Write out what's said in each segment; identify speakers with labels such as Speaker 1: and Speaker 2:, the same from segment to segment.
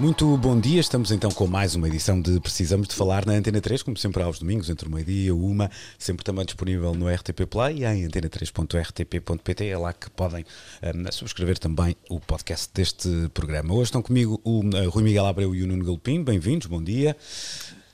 Speaker 1: Muito bom dia, estamos então com mais uma edição de Precisamos de Falar na Antena 3, como sempre aos domingos, entre o meio-dia e uma, sempre também disponível no RTP Play e em antena3.rtp.pt, é lá que podem um, subscrever também o podcast deste programa. Hoje estão comigo o uh, Rui Miguel Abreu e o Nuno Galopim, bem-vindos, bom dia.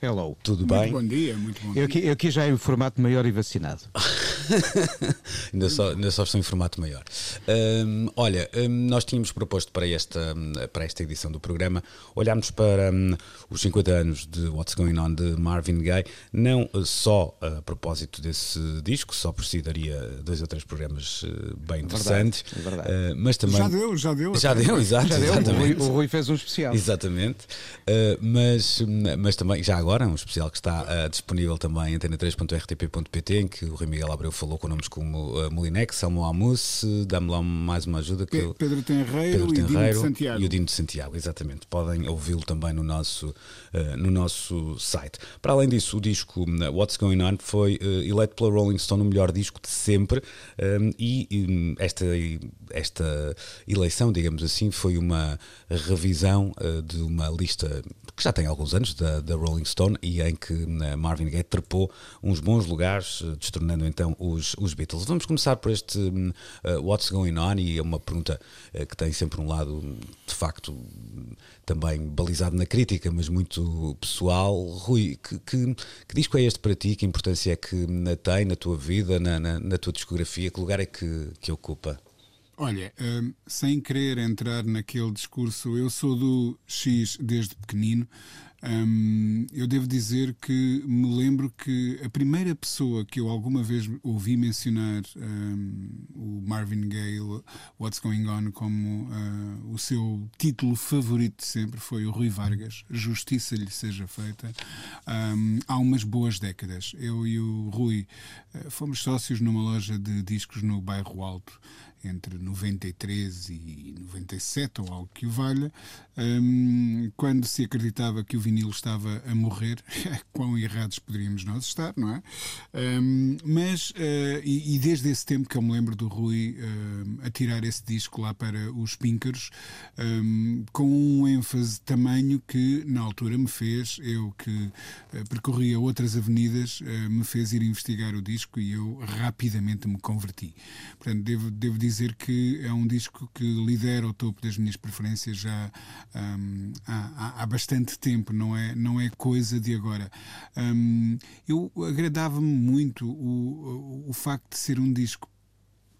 Speaker 2: Hello.
Speaker 1: Tudo
Speaker 3: Muito
Speaker 1: bem?
Speaker 3: bom dia, muito bom dia.
Speaker 2: Eu aqui, eu aqui já em formato maior e vacinado.
Speaker 1: ainda, só, ainda só estou em formato maior. Hum, olha, hum, nós tínhamos proposto para esta, hum, para esta edição do programa olharmos para hum, os 50 anos de What's Going On de Marvin Gaye, não eh, só a propósito desse disco, só por si daria dois ou três programas eh, bem interessantes,
Speaker 2: é verdade.
Speaker 1: eh, mas também.
Speaker 3: Já deu, já deu.
Speaker 1: Já deu, exato.
Speaker 2: Já deu, o Rui,
Speaker 1: exatamente.
Speaker 2: o Rui fez um especial.
Speaker 1: Exatamente, Uh, mas, mas também, já agora, um especial que está uh, disponível também em antena3.rtp.pt, em que o Rui Miguel Abreu falou com nomes como uh, Molinex, Selmo Amus, dá-me lá mais uma ajuda que
Speaker 3: Pe-
Speaker 1: eu-
Speaker 3: Pedro Tenreiro
Speaker 1: Pedro
Speaker 3: e Dino de
Speaker 1: Tenreiro
Speaker 3: Santiago.
Speaker 1: e o Dino de Santiago, exatamente. Podem ouvi-lo também no nosso, uh, no nosso site. Para além disso, o disco uh, What's Going On foi uh, eleito pela Rolling Stone o melhor disco de sempre um, e um, esta, esta eleição, digamos assim, foi uma revisão uh, de uma lista que já tem alguns anos da, da Rolling Stone e em que Marvin Gaye trepou uns bons lugares, destronando então os, os Beatles. Vamos começar por este um, uh, What's Going On e é uma pergunta uh, que tem sempre um lado de facto também balizado na crítica, mas muito pessoal. Rui, que, que, que disco é este para ti? Que importância é que hum, tem na tua vida, na, na, na tua discografia? Que lugar é que, que ocupa?
Speaker 3: Olha, hum, sem querer entrar naquele discurso, eu sou do X desde pequenino. Eu devo dizer que me lembro que a primeira pessoa que eu alguma vez ouvi mencionar o Marvin Gaye, What's Going On, como ah, o seu título favorito de sempre foi o Rui Vargas. Justiça lhe seja feita. Há umas boas décadas. Eu e o Rui ah, fomos sócios numa loja de discos no Bairro Alto entre 93 e 97 ou algo que o valha, hum, quando se acreditava que o vinil estava a morrer, quão errados poderíamos nós estar, não é? Hum, mas, eh, e, e desde esse tempo que eu me lembro do Rui hum, a tirar esse disco lá para os Píncaros, hum, com um ênfase tamanho que na altura me fez, eu que eh, percorria outras avenidas, eh, me fez ir investigar o disco e eu rapidamente me converti. Portanto, devo, devo dizer que é um disco que lidera o topo das minhas preferências já hum, há, há- bastante tempo, não é, não é coisa de agora. Hum, eu agradava-me muito o, o, o facto de ser um disco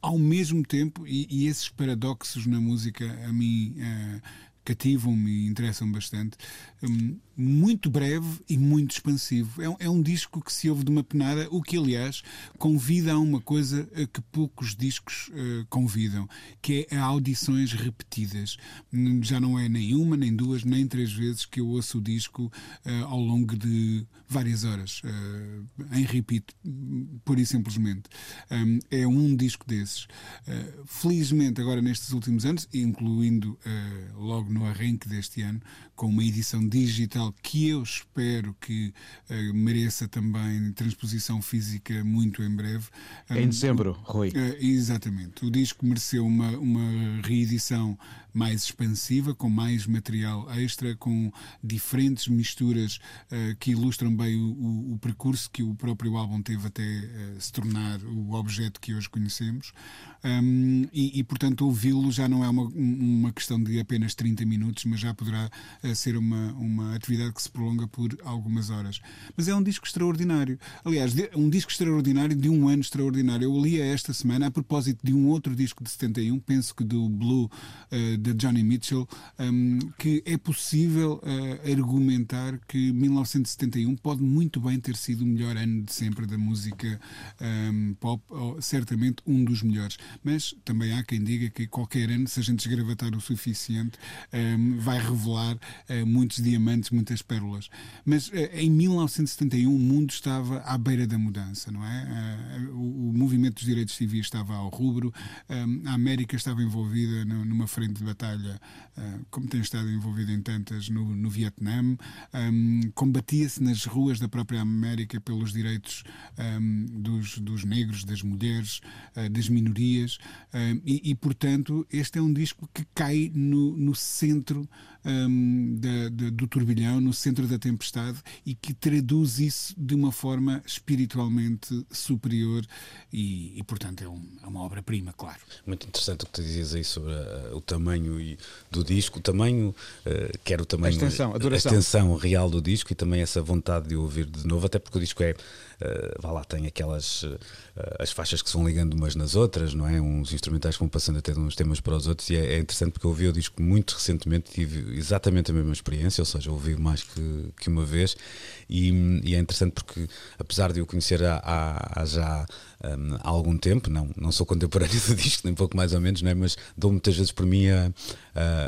Speaker 3: ao mesmo tempo, e, e esses paradoxos na música a mim eh, cativam-me e interessam bastante, hum, muito breve e muito expansivo. É, um- é um disco que se ouve de uma penada, o que, aliás, convida a uma coisa a que poucos discos eh, convidam, que é a audições repetidas. Hum, Já não é nem uma, nem duas, nem três vezes que eu ouço o disco eh, ao longo de várias horas, eh, em repeat, pura e simplesmente. Hum, é um disco desses. Uh, felizmente, agora nestes últimos anos, incluindo uh, logo no arranque deste ano, com uma edição digital que eu espero que uh, mereça também transposição física muito em breve.
Speaker 2: Em dezembro, Rui.
Speaker 3: é, exatamente. O disco mereceu uma, uma reedição mais expansiva, com mais material extra, com diferentes misturas eh, que ilustram bem o, o- o percurso que o próprio álbum teve até eh, se tornar o objeto que hoje conhecemos. Um, e, e, portanto, ouvi-lo já não é uma, um- uma questão de apenas 30 minutos, mas já poderá eh, ser uma, uma atividade que se prolonga por algumas horas. Mas é um disco extraordinário. Aliás, de- um disco extraordinário de um ano extraordinário. Eu li esta semana, a propósito de um outro disco de 71, penso que do Blue, de Johnny Mitchell, um, que é possível eh, argumentar que 1971 pode muito bem ter sido o melhor ano de sempre da música um, pop, ou certamente um dos melhores. Mas também há quem diga que qualquer ano, se a gente esgravatar o suficiente, um, vai revelar uh, muitos diamantes, muitas pérolas. Mas uh, em 1971 o mundo estava à beira da mudança, não é? Uh, o, o, movimento dos direitos civis estava ao rubro, um, a América estava envolvida no, numa frente batalha, como tem estado envolvida em tantas no, no Vietnã, um, combatia-se nas ruas da própria América pelos direitos dos, dos negros, das mulheres, das minorias, e, e portanto este é um disco que cai no, no centro um, da, da, do turbilhão, no centro da tempestade e que traduz isso de uma forma espiritualmente superior e, e portanto, é, um, é uma obra-prima, claro.
Speaker 1: Muito interessante o que tu dizias aí sobre uh, o tamanho e, do disco, o tamanho, uh, quer o tamanho,
Speaker 2: a extensão, a, a
Speaker 1: extensão real do disco e também essa vontade de ouvir de novo, até porque o disco é, uh, vá lá, tem aquelas uh, as faixas que se vão ligando umas nas outras, não é? Uns instrumentais que vão passando até de uns temas para os outros e é, é interessante porque eu ouvi o disco muito recentemente, tive exatamente a mesma experiência, ou seja, ouvi mais que, que uma vez e, e é interessante porque apesar de eu conhecer há já um, há algum tempo, não, não sou contemporâneo do disco, nem pouco mais ou menos, não é? mas dou muitas vezes por mim a,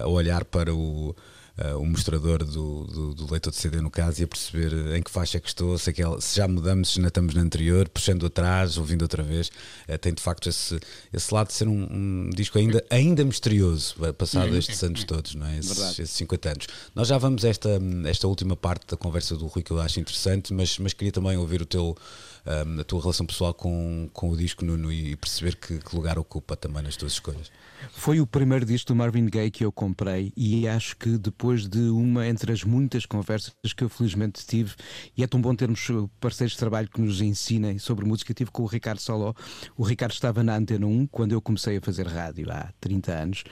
Speaker 1: a olhar para o uh, o mostrador do, do, do, leitor de CD no caso e a perceber em que faixa é que estou, se, aquela, se já mudamos, se ainda estamos na anterior, puxando atrás, ouvindo outra vez. Uh, tem de facto esse, esse lado de ser um, um disco ainda, ainda misterioso, passado estes anos todos, não é? Esses, esses 50 anos. Nós já vamos a esta, esta última parte da conversa do Rui que eu acho interessante, mas, mas queria também ouvir o teu um, a tua relação pessoal com, com o disco, Nuno, e perceber que, que lugar ocupa também nas tuas escolhas.
Speaker 2: Foi o primeiro disco do Marvin Gaye que eu comprei e acho que depois de uma entre as muitas conversas que eu felizmente tive, e é tão bom termos parceiros de trabalho que nos ensinem sobre música, tive com o Ricardo Soló. O Ricardo estava na Antena 1 quando eu comecei a fazer rádio há 30 anos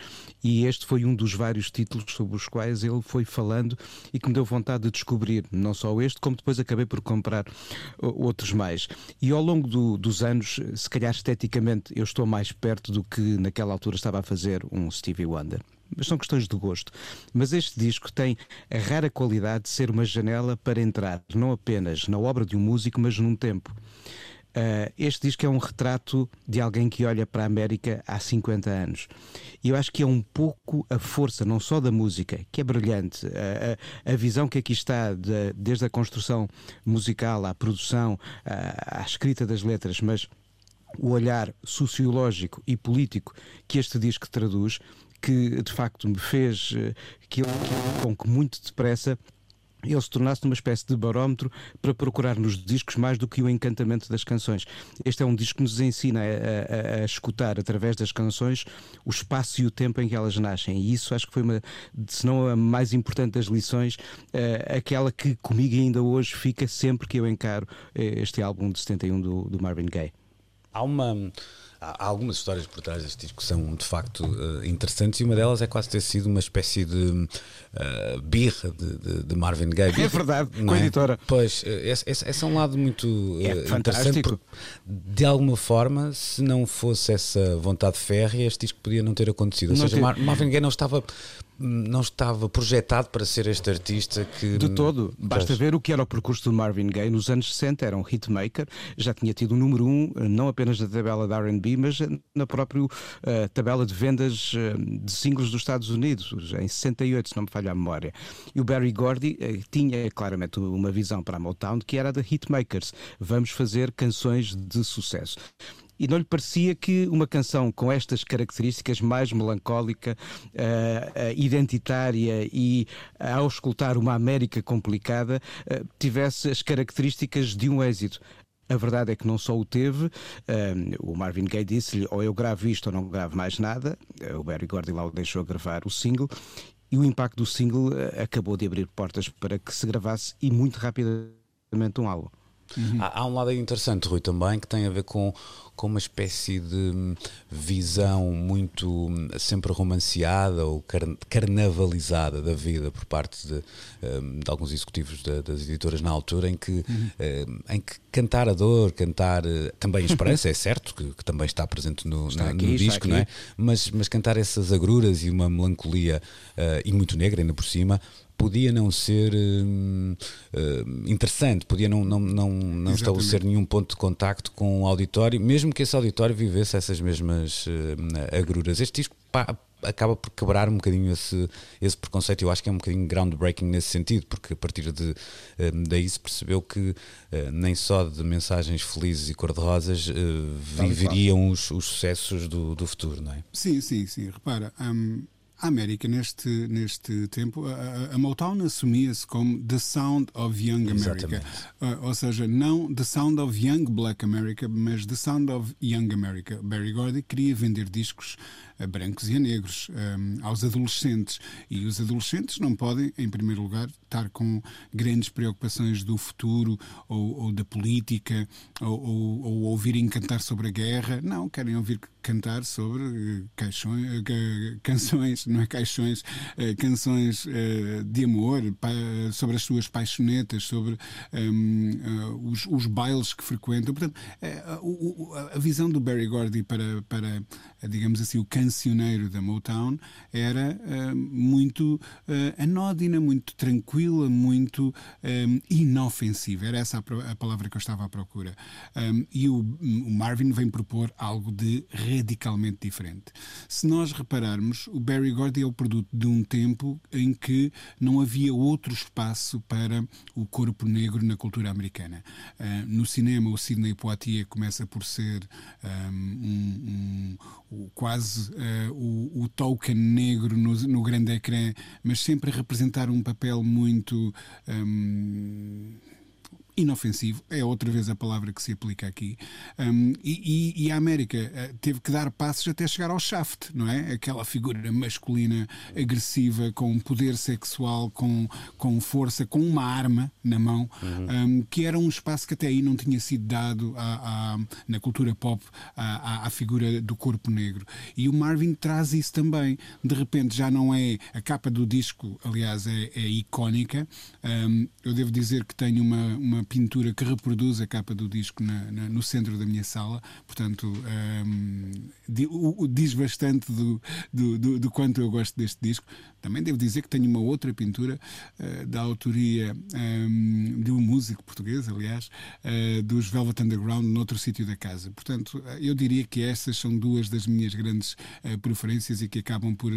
Speaker 2: e este foi um dos vários títulos sobre os quais ele foi falando e que me deu vontade de descobrir, não só este, como depois acabei por comprar outros mais. E ao longo do, dos anos, se calhar esteticamente, eu estou mais perto do que naquela altura estava a fazer um Stevie Wonder mas são questões de gosto. Mas este disco tem a rara qualidade de ser uma janela para entrar não apenas na obra de um músico, mas num tempo. Uh, este disco é um retrato de alguém que olha para a América há 50 anos. E eu acho que é um pouco a força, não só da música, que é brilhante, a, a, a visão que aqui está, de, desde a construção musical à produção, à, à escrita das letras, mas o olhar sociológico e político que este disco traduz, que de facto me fez que, com que muito depressa ele se tornasse uma espécie de barómetro para procurar nos discos mais do que o encantamento das canções. Este é um disco que nos ensina a, a, a, escutar através das canções o espaço e o tempo em que elas nascem. E isso acho que foi uma, se não a mais importante das lições, uh, aquela que comigo ainda hoje fica sempre que eu encaro uh, este álbum de 71 do, do Marvin Gaye.
Speaker 1: Há uma há algumas histórias por trás deste disco que são de facto uh, interessantes e uma delas é quase ter sido uma espécie de uh, birra de, de, de, Marvin Gaye.
Speaker 2: É verdade, com a é? editora.
Speaker 1: Pois, eh, esse, esse, esse, é um lado muito uh, é interessante. Porque, de alguma forma, se não fosse essa vontade férrea, este disco podia não ter acontecido. Ou não seja, Mar Marvin Gaye não estava não estava projetado para ser este artista que.
Speaker 2: De todo. Basta ver o que era o percurso do Marvin Gaye nos anos 60. Era um hitmaker, já tinha tido o um número 1, um, não apenas na tabela da RB, mas na própria uh, tabela de vendas uh, de singles dos Estados Unidos, em 68, se não me falha a memória. E o Barry Gordy uh, tinha claramente uma visão para a Motown que era da hitmakers. Vamos fazer canções de sucesso e não lhe parecia que uma canção com estas características mais melancólica, uh, uh, identitária e uh, ao escutar uma América complicada tivesse as características de um êxito. A verdade é que não só o teve, o Marvin Gaye disse-lhe ou eu gravo isto ou não gravo mais nada, o Barry o deixou gravar o single e o impacto do single acabou de abrir portas para que se gravasse e muito rapidamente um álbum.
Speaker 1: Uhum. Há, há, um lado interessante, Rui, também, que tem a ver com, com uma espécie de visão muito hum, sempre romanceada ou carnavalizada da vida por parte de, um, de alguns executivos de, das editoras na altura, em que, uhum. um, em que cantar a dor, cantar eh, também a esperança, é certo, que, que, também está presente no, está na, aqui, no disco, não é? Mas, mas cantar essas agruras e uma melancolia uh, e muito negra ainda por cima podia não ser uh, uh, interessante, podia não, não, não, não estabelecer nenhum ponto de contacto com o auditório, mesmo que esse auditório vivesse essas mesmas uh, agruras. Este disco pá, acaba por quebrar um bocadinho esse, esse preconceito. Eu acho que é um bocadinho groundbreaking nesse sentido, porque a partir de, daí se percebeu que nem só de mensagens felizes e cor-de-rosas viveriam os, os sucessos do, do futuro, não é?
Speaker 3: Sim, sim, sim. Repara. A América, neste, neste tempo, a, a Motown assumia-se como The Sound of Young America. Uh, ou seja, não The Sound of Young Black America, mas The Sound of Young America. Barry Gordy queria vender discos a brancos e a negros, um, aos adolescentes. E os adolescentes não podem, em primeiro lugar, estar com grandes preocupações do futuro ou, ou da política ou, ou, ou, ouvirem cantar sobre a guerra. Não, querem ouvir cantar sobre uh, caixões, uh, canções, não é caixões, uh, canções de amor, sobre as suas paixonetas, sobre um, os, os, bailes que frequentam. Portanto, a, a visão do Barry Gordy para, para digamos assim, o cancioneiro da Motown era uh, muito uh, anódina, muito tranquila, muito um, inofensiva. Era essa a, a, palavra que eu estava à procura. Um, e o, o, Marvin vem propor algo de radicalmente diferente. Se nós repararmos, o Barry Gordy é o produto de um tempo em que não havia outro espaço para o corpo negro na cultura americana. Uh, no cinema, o Sidney Poitier começa por ser um, um, o, quase uh, o, o, token negro no, no, grande ecrã, mas sempre a representar um papel muito. Um, inofensivo, é outra vez a palavra que se aplica aqui. Um, e, e, a América uh, teve que dar passos até chegar ao Shaft, não é? Aquela figura masculina, agressiva, com poder sexual, com, com força, com uma arma na mão, uhum. um, que era um espaço que até aí não tinha sido dado à, à, na cultura pop à, à, figura do corpo negro. E o Marvin traz isso também. De repente já não é. A capa do disco, aliás, é, é icónica. Um, eu devo dizer que tenho uma, uma pintura que reproduz a capa do disco na, na, no centro da minha sala, portanto um, diz bastante do, do, do, do, quanto eu gosto deste disco. Também devo dizer que tenho uma outra pintura uh, da autoria um, de um músico português, aliás, uh, dos Velvet Underground, noutro sítio da casa. Portanto, uh, eu diria que essas são duas das minhas grandes preferências e que acabam por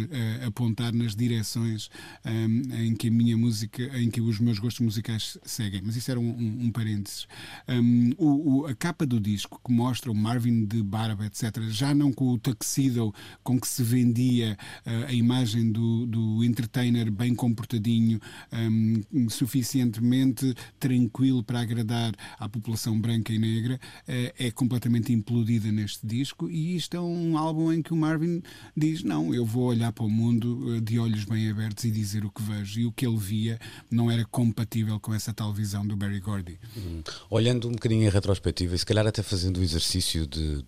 Speaker 3: apontar nas direções um, em que a minha música, em que os meus gostos musicais seguem. Mas isso era um um parênteses. Um, o, o, a capa do disco que mostra o Marvin de barba, etc., já não com o tuxedo com que se vendia uh, a imagem do, do entertainer bem comportadinho, um, suficientemente tranquilo para agradar à população branca e negra, uh, é completamente implodida neste disco. E isto é um álbum em que o Marvin diz: Não, eu vou olhar para o mundo uh, de olhos bem abertos e dizer o que vejo. E o que ele via não era compatível com essa tal visão do Barry Gordy.
Speaker 1: Hum. Olhando um bocadinho em retrospectiva e se calhar até fazendo o exercício de, de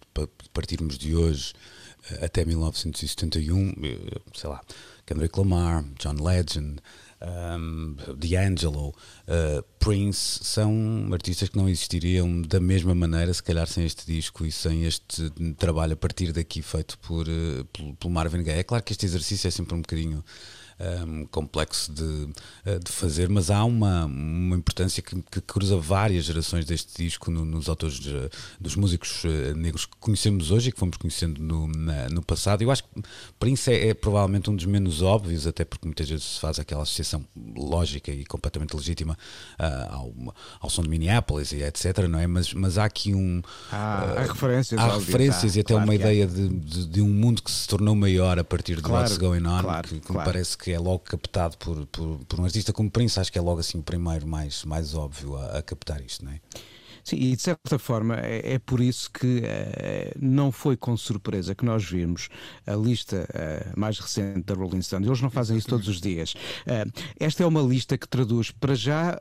Speaker 1: partirmos de hoje eh, até 1971, eh, sei lá, Kendrick Lamar, John Legend, um, D'Angelo, uh, Prince, são artistas que não existiriam da mesma maneira, se calhar sem este disco e sem este trabalho a partir daqui feito por, uh, pelo Marvin Gaye. É claro que este exercício é sempre um bocadinho um, complexo de, eh, de, fazer, mas há uma, uma importância que, que cruza várias gerações deste disco no, nos autores de, dos músicos eh, negros que conhecemos hoje e que fomos conhecendo no, na, no passado. Eu acho que Prince é, é, provavelmente um dos menos óbvios, até porque muitas vezes se faz aquela associação lógica e completamente legítima uh, ao, ao som de Minneapolis e etc. Não é? mas, mas há aqui um.
Speaker 2: Ah, uh, há referências,
Speaker 1: há referências e até claro uma ideia de, de, de, um mundo que se tornou maior a partir de claro, What's Going On, claro, que, que me parece que é logo captado por, por, por, um artista como Prince, acho que é logo assim o primeiro mais, mais óbvio a, a captar isto, não é?
Speaker 2: Sim, e de certa forma é, é por isso que uh, não foi com surpresa que nós vimos a lista uh, mais recente da Rolling Stone. Eles não fazem isso todos os dias. Uh, esta é uma lista que traduz para já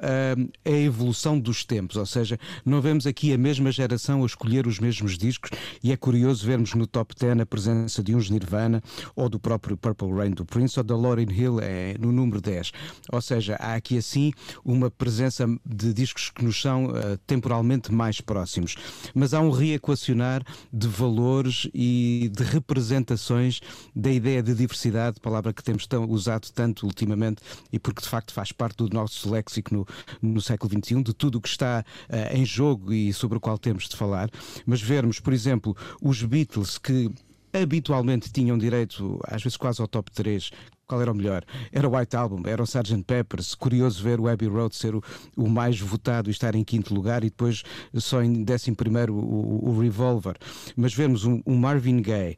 Speaker 2: a evolução dos tempos, ou seja, não vemos aqui a mesma geração a escolher os mesmos discos e é curioso vermos no top 10 a presença de uns Nirvana ou do próprio Purple Rain do Prince ou da Lauryn Hill é, no número 10. Ou seja, há aqui assim uma presença de discos que nos são temporalmente mais próximos. Mas há um reequacionar de valores e de representações da ideia de diversidade, palavra que temos tão, usado tanto ultimamente e porque de facto faz parte do nosso léxico no, no século XXI, de tudo o que está uh, em jogo e sobre o qual temos de falar. Mas vermos, por exemplo, os Beatles que habitualmente tinham direito, às vezes quase ao top 3, qual era o melhor? Era o White Album, era o Sgt. Peppers. Curioso ver o Abbey Road ser o, o, mais votado e estar em quinto lugar e depois só em décimo primeiro o, o Revolver. Mas vemos um, um Marvin Gaye,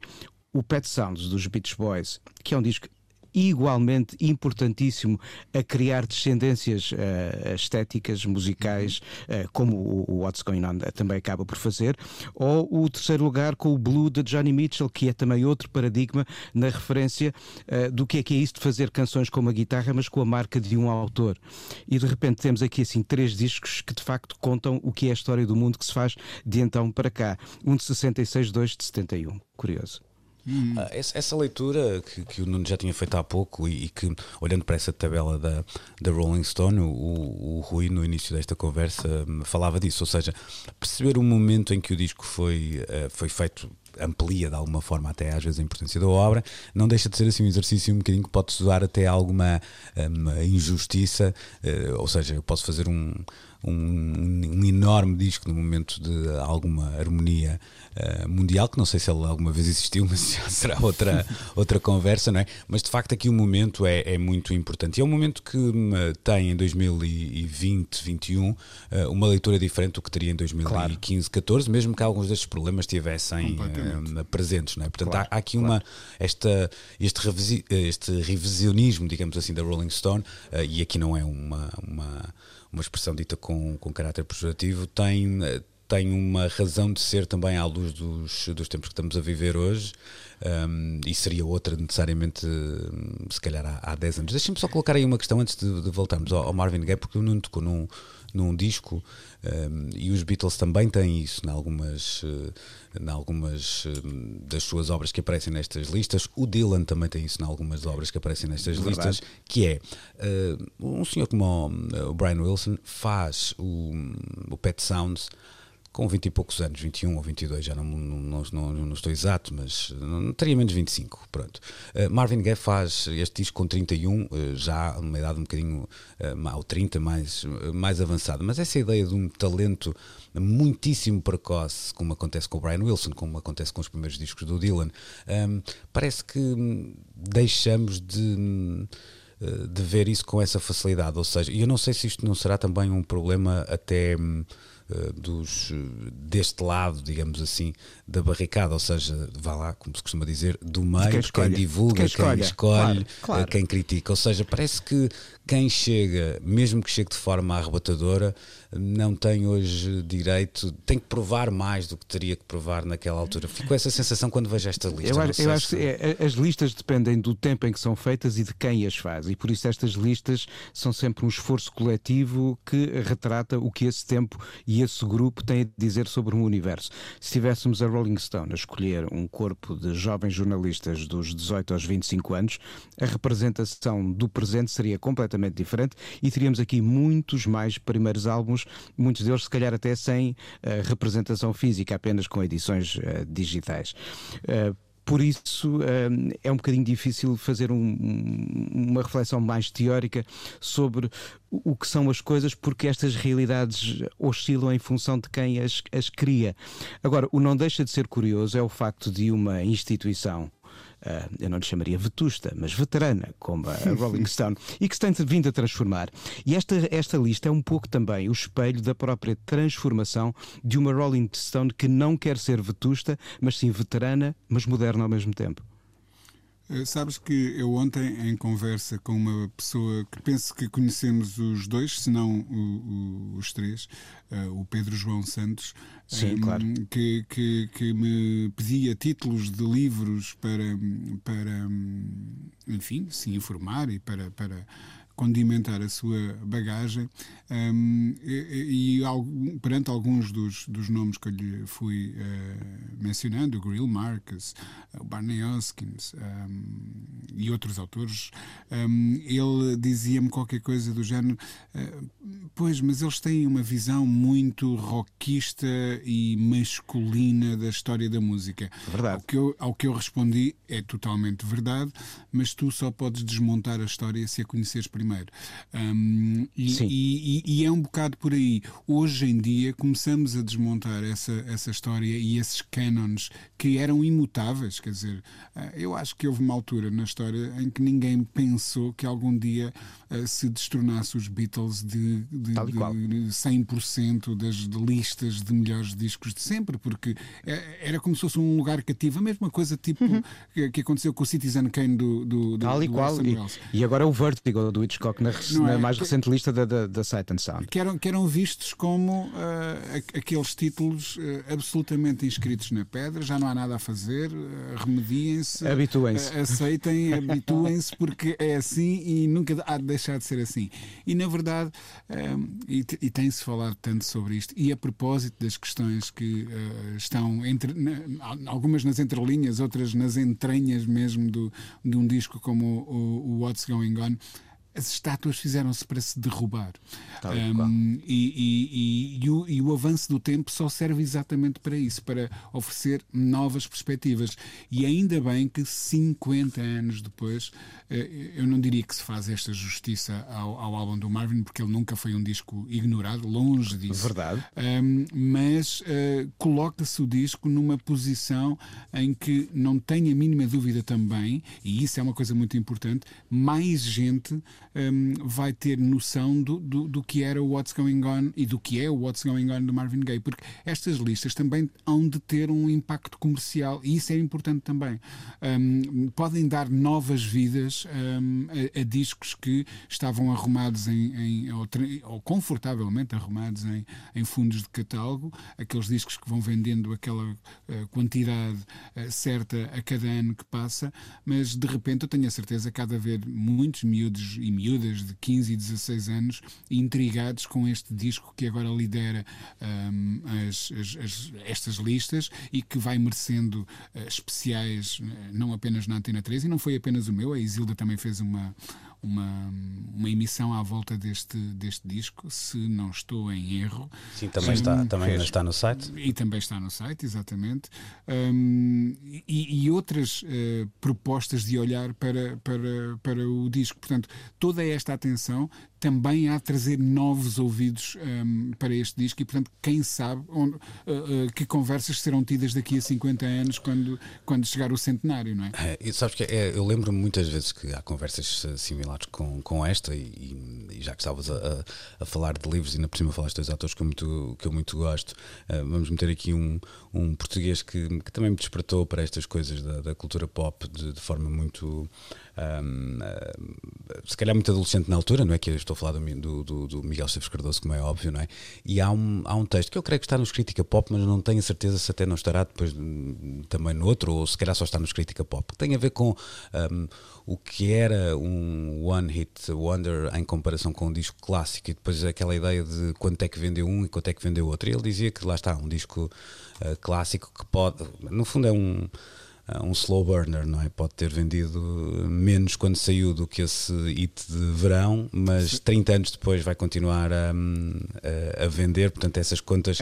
Speaker 2: o Pet Sounds dos Beach Boys, que é um disco igualmente importantíssimo a criar descendências uh, estéticas, musicais, uh, como o, o, What's Going On também acaba por fazer, ou o terceiro lugar com o Blue de Johnny Mitchell, que é também outro paradigma na referência uh, do que é que é isso de fazer canções com uma guitarra, mas com a marca de um autor. E de repente temos aqui assim três discos que de facto contam o que é a história do mundo que se faz de então para cá. Um de 66, dois de 71. Curioso.
Speaker 1: Hum. essa, essa, leitura que, que, o Nuno já tinha feito há pouco e, e, que, olhando para essa tabela da, da Rolling Stone, o, o Rui, no início desta conversa, falava disso, ou seja, perceber o momento em que o disco foi, uh, foi feito amplia de alguma forma até às vezes a importância da obra, não deixa de ser assim um exercício um bocadinho que pode soar até alguma um, injustiça, uh, ou seja, eu posso fazer um, um, um, enorme disco no momento de alguma harmonia uh, mundial, que não sei se ele alguma vez existiu, mas já será outra, outra conversa, não é? Mas de facto aqui o momento é, é muito importante. E é um momento que uh, tem em 2020, 2021 uh, uma leitura diferente do que teria em 2015, claro. 14, mesmo que alguns destes problemas estivessem uh, presentes, não é? Portanto, claro, há, há, aqui claro. uma, esta, este, revisi, este revisionismo, digamos assim, da Rolling Stone, e aqui não é uma, uma uma expressão dita com, com caráter pejorativo, tem, tem uma razão de ser também à luz dos, dos tempos que estamos a viver hoje. Um, e seria outra necessariamente, se calhar há, há 10 anos. Deixem-me só colocar aí uma questão antes de, de voltarmos ao, ao, Marvin Gaye, porque o Nuno tocou num, num disco um, e os Beatles também têm isso em algumas, uh, em algumas uh, das suas obras que aparecem nestas listas. O Dylan também tem isso em algumas obras que aparecem nestas Verdade. listas, que é uh, um senhor como o, o Brian Wilson faz o, o Pet Sounds com 20 e poucos anos, 21 ou 22, já não, não, não, não estou exato, mas não, teria menos 25. Pronto. Uh, Marvin Gaye faz este disco com 31, uh, eh, já numa idade um bocadinho, uh, ou 30, mais, mais avançada. Mas essa ideia de um talento muitíssimo precoce, como acontece com o Brian Wilson, como acontece com os primeiros discos do Dylan, um, parece que deixamos de de ver isso com essa facilidade, ou seja, e eu não sei se isto não será também um problema até eh, dos, deste lado, digamos assim, da barricada, ou seja, vá lá, como se costuma dizer, do meio, quem, quem, divulga, quem, quem escolhe, claro, claro. Eh, quem critica. Ou seja, parece que quem chega, mesmo que chegue de forma arrebatadora, não tem hoje direito, tem que provar mais do que teria que provar naquela altura. Fico com essa sensação quando vejo esta lista.
Speaker 2: Eu, acho, eu acho se... que é, as listas dependem do tempo em que são feitas e de quem as faz, e por isso estas listas são sempre um esforço coletivo que retrata o que esse tempo e esse grupo têm a dizer sobre um universo. Se tivéssemos a Rolling Stone a escolher um corpo de jovens jornalistas dos 18 aos 25 anos, a representação do presente seria completamente diferente e teríamos aqui muitos mais primeiros álbuns muitos deles se calhar até sem uh, representação física, apenas com edições uh, digitais. Uh, por isso é um bocadinho difícil fazer um, uma reflexão mais teórica sobre o que são as coisas, porque estas realidades oscilam em função de quem as, as cria. Agora, o não deixa de ser curioso é o facto de uma instituição eu não lhe chamaria vetusta, mas veterana, como a Rolling Stone, e que se tem vindo a transformar. E esta, esta lista é um pouco também o espelho da própria transformação de uma Rolling Stone que não quer ser vetusta, mas sim veterana, mas moderna ao mesmo tempo.
Speaker 3: Eh, sabes que eu ontem, em conversa com uma pessoa que penso que conhecemos os dois, se não o, o, os três, uh, o Pedro João Santos,
Speaker 2: Sim, um, claro.
Speaker 3: que, que, que, me pedia títulos de livros para, para enfim, se informar e para, para condimentar a sua bagagem um, e, e, perante alguns dos, dos nomes que eu lhe fui uh, mencionando, o Grill Marcus, o Barney Hoskins, um, e outros autores, um, ele dizia-me qualquer coisa do género: uh, Pois, mas eles têm uma visão muito rockista e masculina da história da música.
Speaker 2: Verdade.
Speaker 3: Ao que eu, ao que eu respondi é totalmente verdade, mas tu só podes desmontar a história se a conheceres primeiro. Um, e,
Speaker 2: Sim.
Speaker 3: E, e, e é um bocado por aí. Hoje em dia começamos a desmontar essa, essa história e esses cânones que eram imutáveis. Quer dizer, ah, eu acho que houve uma altura na história em que ninguém pensou que algum dia uh, se destornasse os Beatles de, de, de 100% das listas de melhores discos de sempre, porque é- era como se fosse um lugar cativo. A mesma coisa tipo que, que aconteceu com o Citizen Kane do, do, do,
Speaker 2: Tal e
Speaker 3: do
Speaker 2: qual. E, e agora o Vertigo do Hitchcock na, na
Speaker 3: é?
Speaker 2: mais
Speaker 3: Que-
Speaker 2: recente lista da, da, da Sight and Sound.
Speaker 3: que eram, que eram vistos como a- aqueles títulos ah, absolutamente inscritos na pedra, já não há nada a fazer, ah, remediem-se,
Speaker 2: Habituem-se.
Speaker 3: aceitem, habituem-se, porque é assim e nunca há de deixar de ser assim. E na verdade, e, e tem-se falado tanto sobre isto, e a propósito das questões que estão entre, na- algumas nas entrelinhas, outras nas entranhas mesmo do, de um disco como o, o What's Going On. As estátuas fizeram-se para se derrubar. Um, e, e- e- o, e o avanço do tempo só serve exatamente para isso, para oferecer novas perspectivas. E ainda bem que 50 anos depois, eh, eu não diria que se faz esta justiça ao, ao álbum do Marvin, porque ele nunca foi um disco ignorado, longe disso.
Speaker 2: Verdade.
Speaker 3: Um, mas uh, coloca-se o disco numa posição em que não tenho a mínima dúvida também, e isso é uma coisa muito importante, mais gente um, vai ter noção do, do, do que era o What's Going On e do que é o What's Going On do Marvin Gaye, porque estas listas também hão de ter um impacto comercial e isso é importante também. Um, podem dar novas vidas um, a, a discos que estavam arrumados em, em- ou, ou confortavelmente arrumados em, em fundos de catálogo, aqueles discos que vão vendendo aquela eh, quantidade eh, certa a cada ano que passa, mas de repente eu tenho a certeza que há de haver muitos miúdos e miúdas de 15 e 16 anos intrigados com este disco que agora lidera hum, as- as- as- estas listas e que vai merecendo eh, especiais, eh, não apenas na Antena 3, e não foi apenas o meu, a Isilda também fez uma, uma, uma emissão à volta deste, deste disco, se não estou em erro.
Speaker 1: Sim, também, está, também ainda está no site.
Speaker 3: E também está no site, exatamente. Hum, e, e outras eh, propostas de olhar para, para, para o disco. Portanto, toda esta atenção também há de trazer novos ouvidos hum, para este disco e, portanto, quem sabe onde- eh, eh, que conversas serão tidas daqui a 50 anos quando, quando chegar o centenário, não é?
Speaker 1: É, e sabes que é, eu lembro-me muitas vezes que há conversas eh, similares com, com esta, e, e já que estavas a, a- a falar de livros, e ainda por cima falaste dois autores que eu muito, que eu muito gosto, eh, vamos meter aqui um, um português que, que também me despertou para estas coisas da, da cultura pop de, de forma muito. ahm, ah, se calhar muito adolescente na altura, não é? Que eu estou a falar do, do, do- Miguel Esteves Cardoso, como é óbvio, não é? E há um, há um texto que eu creio que está nos Crítica Pop, mas não tenho a certeza se até não estará depois hum, também no outro, ou se calhar só está nos Crítica Pop, que tem a ver com hum, o que era um One Hit Wonder em comparação com um disco clássico, e depois aquela ideia de quanto é que vendeu um e quanto é que vendeu outro. E ele dizia que lá está, um disco ah, clássico que pode, no fundo é um uh, um slow burner, não é? Pode ter vendido menos quando saiu do que esse hit de verão, mas 30 anos depois vai continuar a, a- a vender, portanto essas contas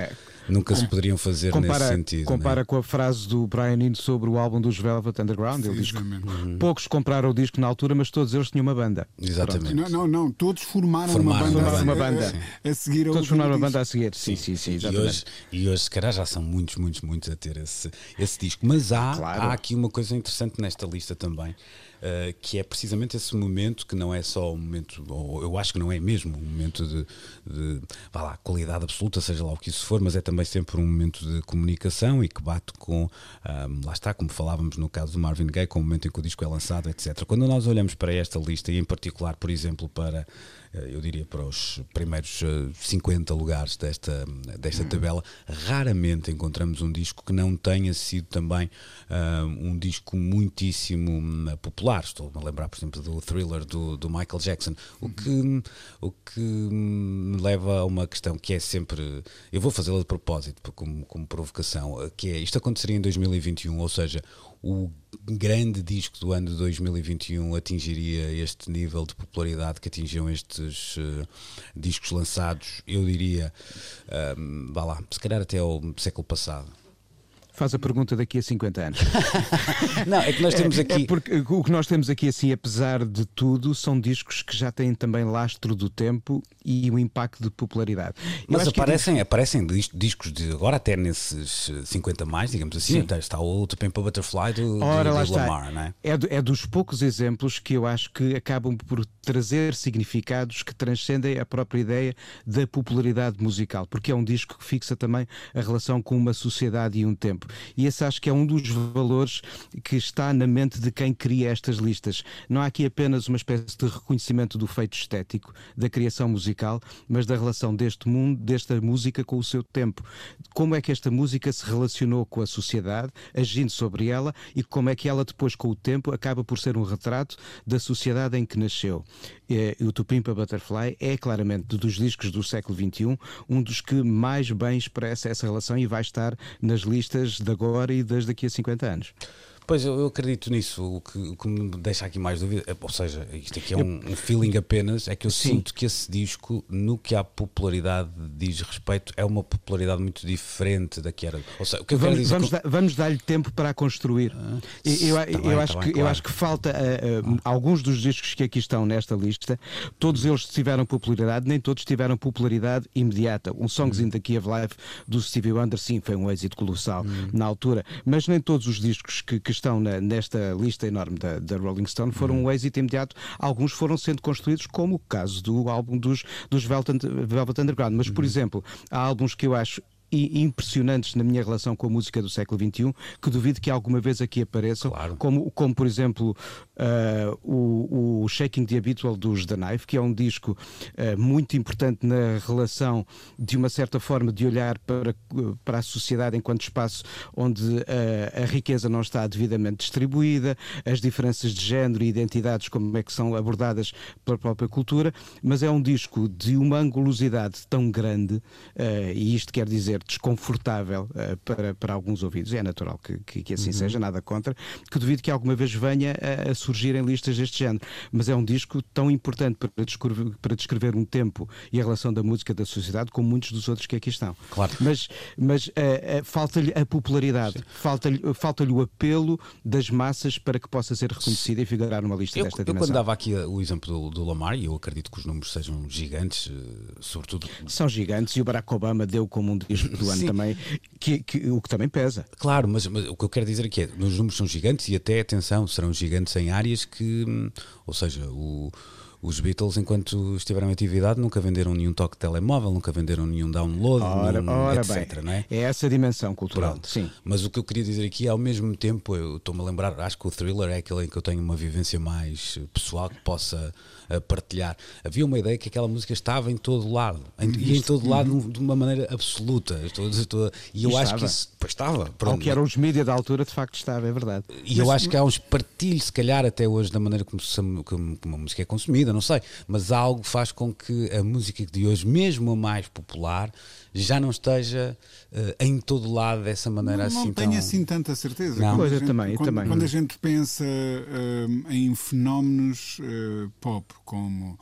Speaker 1: nunca se poderiam fazer nesse
Speaker 2: Compara,
Speaker 1: sentido.
Speaker 2: compara
Speaker 1: não é?
Speaker 2: com a frase do Brian Eno sobre o álbum dos Velvet Underground. Ele diz que
Speaker 3: Precisamente.
Speaker 2: poucos compraram o disco na altura, mas todos eles tinham uma banda.
Speaker 1: Exatamente.
Speaker 3: Não, não, não, todos formaram,
Speaker 1: Formaram
Speaker 3: uma banda,
Speaker 2: uma banda.
Speaker 3: A, a seguir
Speaker 2: Todos formaram uma banda a seguir. Sim, sim, sim,
Speaker 1: E
Speaker 2: exatamente.
Speaker 1: hoje, e hoje, se calhar, já são muitos, muitos, muitos a ter esse, esse disco. Mas há,
Speaker 2: Claro.
Speaker 1: há aqui uma coisa interessante nesta lista também, eh, que é precisamente esse momento que não é só um momento, ou eu acho que não é mesmo um momento de, de vá lá, qualidade absoluta, seja lá o que isso for, mas é também sempre um momento de comunicação e que bate com, ah, lá está, como falávamos no caso do Marvin Gaye, com o momento em que o disco é lançado, etc. Quando nós olhamos para esta lista, e em particular, por exemplo, para eh, eu diria para os primeiros eh, 50 lugares desta, desta tabela, raramente encontramos um disco que não tenha sido também um disco muitíssimo popular. Inovar. Estou-me a lembrar, por exemplo, do thriller do, do Michael Jackson. O que, o que me leva a uma questão que é sempre. Eu vou fazê-la de propósito, como, como provocação, que é isto aconteceria em 2021, ou seja, o grande disco do ano de 2021 atingiria este nível de popularidade que atingiram estes uh, discos lançados, eu diria, um, vá lá, se calhar até ao século passado.
Speaker 2: Faz a pergunta daqui a 50 anos.
Speaker 1: não, é que nós temos aqui. É,
Speaker 2: é porque o que nós temos aqui, assim, apesar de tudo, são discos que já têm também lastro do tempo e o impacto de popularidade.
Speaker 1: Mas aparecem, aparecem discos de agora até nesses 50 mais, digamos assim. Sim. Está o To Pimp Butterfly do, Ora, de, de Lamar, não é?
Speaker 2: É, é dos poucos exemplos que eu acho que acabam por trazer significados que transcendem a própria ideia da popularidade musical, porque é um disco que fixa também a relação com uma sociedade e um tempo tempo. E esse acho que é um dos valores que está na mente de quem cria estas listas. Não há aqui apenas uma espécie de reconhecimento do feito estético, da criação musical, mas da relação deste mundo, desta música com o seu tempo. Como é que esta música se relacionou com a sociedade, agindo sobre ela, e como é que ela depois, com o tempo, acaba por ser um retrato da sociedade em que nasceu. É, o Tupimpa Butterfly é claramente dos discos do século XXI um dos que mais bem expressa essa relação e vai estar nas listas de agora e das daqui a 50 anos.
Speaker 1: Pois eu, eu acredito nisso. O que, o que, me deixa aqui mais dúvida, é, ou seja, isto aqui é um, um feeling apenas, é que eu Sim. sinto que esse disco, no que à popularidade diz respeito, é uma popularidade muito diferente da que era. Ou seja, o que eu
Speaker 2: vamos,
Speaker 1: dizer
Speaker 2: vamos, dar, vamos dar-lhe tempo para a construir. Ah, eu, eu, eu, acho que, claro. eu acho que falta uh, uh, alguns dos discos que aqui estão nesta lista, todos eles tiveram popularidade, nem todos tiveram popularidade imediata. Um Songs hum. in the Key of Life do Stevie Wonder, sim, foi um êxito colossal hum. na altura, mas nem todos os discos que, que estão na, nesta lista enorme da, da Rolling Stone foram uhum. um êxito imediato. Alguns foram sendo construídos, como o caso do álbum dos, dos Velvet, Underground. Mas, por uhum. exemplo, há álbuns que eu acho impressionantes na minha relação com a música do século XXI que duvido que alguma vez aqui apareçam, claro. como, como por exemplo uh, o, o, Shaking the Habitual dos The Knife, que é um disco uh, muito importante na relação de uma certa forma de olhar para, para a sociedade enquanto espaço onde uh, a riqueza não está devidamente distribuída, as diferenças de género e identidades como é que são abordadas pela própria cultura, mas é um disco de uma angulosidade tão grande, e isto quer dizer desconfortável uh, para, para alguns ouvidos, é natural que, que, que assim uhum. seja, nada contra, que duvido que alguma vez venha a, a, surgir em listas deste género. Mas é um disco tão importante para descrever, para descrever um tempo e a relação da música da sociedade como muitos dos outros que aqui estão.
Speaker 1: Claro.
Speaker 2: Mas, mas uh, uh, falta-lhe a popularidade, falta-lhe falta o apelo das massas para que possa ser reconhecida e figurar numa lista
Speaker 1: eu,
Speaker 2: desta
Speaker 1: eu
Speaker 2: dimensão.
Speaker 1: Eu quando dava aqui o exemplo do, do Lamar, e eu acredito que os números sejam gigantes, sobretudo...
Speaker 2: São gigantes e o Barack Obama deu como um disco do ano Sim. também, que, que, o que também pesa.
Speaker 1: Claro, mas, mas, o que eu quero dizer aqui é, os números são gigantes e até, atenção, serão gigantes em áreas que, hum, ou seja, o os Beatles, enquanto estiveram em atividade, nunca venderam nenhum toque de telemóvel, nunca venderam nenhum download,
Speaker 2: ora,
Speaker 1: nenhum,
Speaker 2: ora
Speaker 1: etc.
Speaker 2: Bem,
Speaker 1: não é?
Speaker 2: é essa dimensão cultural. Pronto. Sim.
Speaker 1: Mas o que eu queria dizer aqui é, ao mesmo tempo, eu estou-me a lembrar, acho que o thriller é aquele em que eu tenho uma vivência mais pessoal que possa uh, partilhar. Havia uma ideia que aquela música estava em todo lado, em, e em todo lado uhum. de uma maneira absoluta. Estou, estou, e eu
Speaker 2: e
Speaker 1: acho que isso. Pois estava.
Speaker 2: Pronto. Ao que eram os mídias da altura, de facto estava, é verdade.
Speaker 1: E mas, eu acho que há uns partilhos, se calhar, até hoje, da maneira como, como, como a música é consumida, não sei, mas algo faz com que a música de hoje, mesmo a mais popular, já não esteja uh, em todo lado dessa maneira
Speaker 3: não,
Speaker 1: assim.
Speaker 3: Não tenho tão... assim tanta certeza.
Speaker 2: Não. Quando, a gente, também,
Speaker 3: quando,
Speaker 2: também.
Speaker 3: quando a gente pensa uh, em fenómenos uh, pop como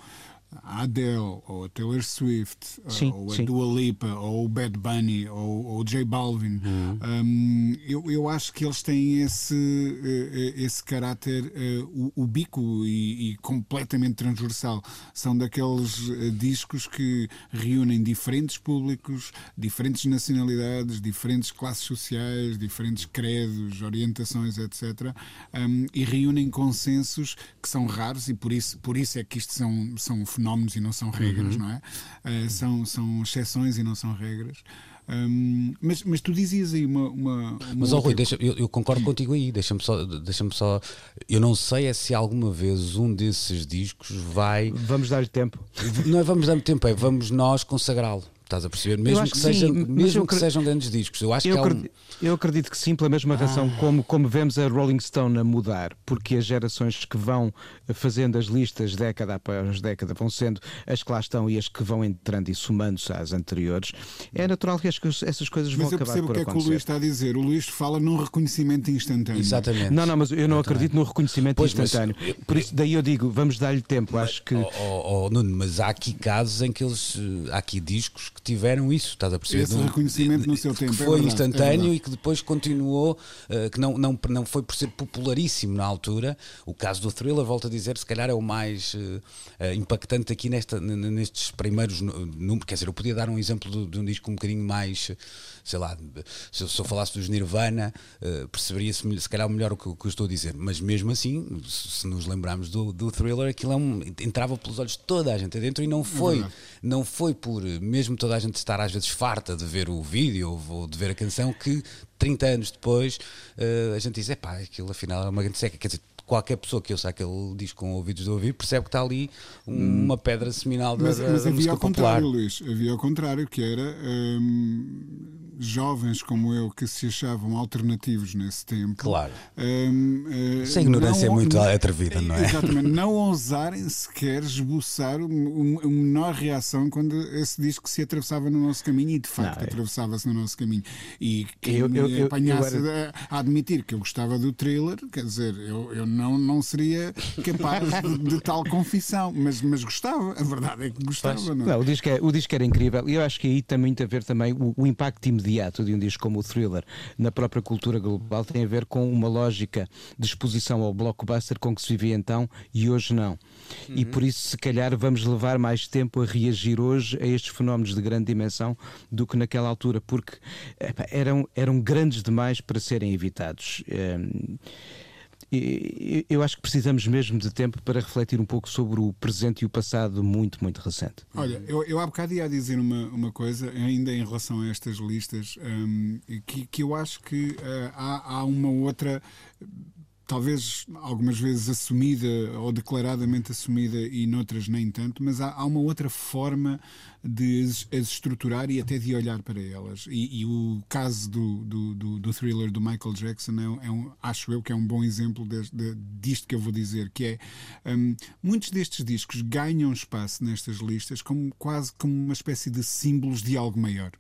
Speaker 3: a Adele, ou a Taylor Swift,
Speaker 2: sim,
Speaker 3: ou a
Speaker 2: sim.
Speaker 3: Dua Lipa, ou o Bad Bunny, ou, o J Balvin, uhum. um, eu, eu acho que eles têm esse, eh, eh, esse caráter uh, o, bico e, e, completamente transversal. São daqueles discos que reúnem diferentes públicos, diferentes nacionalidades, diferentes classes sociais, diferentes credos, orientações, etc. Um, e reúnem consensos que são raros e por isso, por isso é que isto são, são fenómenos e não são regras, uhum. não é? Uh, são, são exceções e não são regras. Um, mas, mas tu dizias aí uma. uma, uma
Speaker 1: mas, oh, Rui, deixa, eu, eu, concordo contigo aí. Deixa-me só, deixa só. Eu não sei é se alguma vez um desses discos vai.
Speaker 2: Vamos dar-lhe tempo.
Speaker 1: Não é vamos dar-lhe tempo, é vamos nós consagrá-lo Estás a perceber? Mesmo, que, que, seja, sim, mesmo que sejam grandes discos. Eu acho
Speaker 2: eu
Speaker 1: que
Speaker 2: acredito, um... eu acredito que sim, pela mesma razão ah. como, como vemos a Rolling Stone a mudar, porque as gerações que vão fazendo as listas década após década vão sendo as que lá estão e as que vão entrando e somando-se às anteriores, é natural que essas coisas vão acabar por acontecer. Mas eu percebo o que é que
Speaker 3: o Luís está a dizer. O Luís fala num reconhecimento instantâneo.
Speaker 1: Exatamente.
Speaker 2: Não, não, mas eu não eu acredito no reconhecimento pois, instantâneo. Mas, por isso, daí eu digo, vamos dar-lhe tempo. Mas, acho que. Oh,
Speaker 1: oh, oh, Nuno, mas há aqui casos em que eles. Há aqui discos que tiveram isso estás a perceber?
Speaker 3: Esse reconhecimento no seu tempo.
Speaker 1: Que é foi é verdade, instantâneo é e que depois continuou, uh, que não, não, não foi por ser popularíssimo na altura. O caso do Thriller, volto a dizer, se calhar é o mais uh, impactante aqui nesta, nestes primeiros números. Quer dizer, eu podia dar um exemplo de, de um disco um bocadinho mais sei lá, se, se eu falasse dos Nirvana, uh, perceberia-se se calhar melhor o que, o que, eu estou a dizer, mas mesmo assim, se, nos lembrarmos do, do thriller, aquilo é um, entrava pelos olhos de toda a gente dentro e não foi, é não foi por, mesmo toda a gente estar às vezes farta de ver o vídeo ou de ver a canção, que 30 anos depois uh, a gente diz, é pá, aquilo afinal é uma grande seca, quer dizer, qualquer pessoa que ouça aquele disco com ouvidos de ouvir percebe que está ali uma pedra seminal da,
Speaker 3: mas,
Speaker 1: da,
Speaker 3: mas
Speaker 1: da
Speaker 3: havia
Speaker 1: ao
Speaker 3: contrário, Luís, havia ao contrário, que era hum, jovens como eu que se achavam alternativos nesse tempo.
Speaker 1: Claro. Um, uh, Essa ignorância não, é muito atrevida, não é?
Speaker 3: Exatamente. Não ousarem sequer esboçar uma menor reação quando esse disco se atravessava no nosso caminho e de facto não, é. atravessava-se no nosso caminho. E quem eu, eu, me apanhasse eu, era... a admitir que eu gostava do thriller, quer dizer, eu, eu não, não seria capaz de, de tal confissão, mas, mas gostava. A verdade é que gostava. Não, é?
Speaker 2: não o, disco é, o disco era incrível e eu acho que aí tem muito a ver também o, o impacto imediato imediato de um disco como o Thriller na própria cultura global tem a ver com uma lógica de exposição ao blockbuster com que se vivia então e hoje não. Uhum. E por isso, se calhar, vamos levar mais tempo a reagir hoje a estes fenómenos de grande dimensão do que naquela altura, porque eram, eram grandes demais para serem evitados. Um, eu acho que precisamos mesmo de tempo para refletir um pouco sobre o presente e o passado muito, muito recente.
Speaker 3: Olha, eu, eu há bocado ia dizer uma, uma coisa, ainda em relação a estas listas, um, que, que eu acho que uh, há, há uma outra talvez algumas vezes assumida ou declaradamente assumida e noutras nem tanto, mas há, há uma outra forma de as, estruturar e até de olhar para elas. E, e o caso do, do, do, do, thriller do Michael Jackson é, é, um, acho eu que é um bom exemplo de, de, disto que eu vou dizer, que é um, muitos destes discos ganham espaço nestas listas como quase como uma espécie de símbolos de algo maior.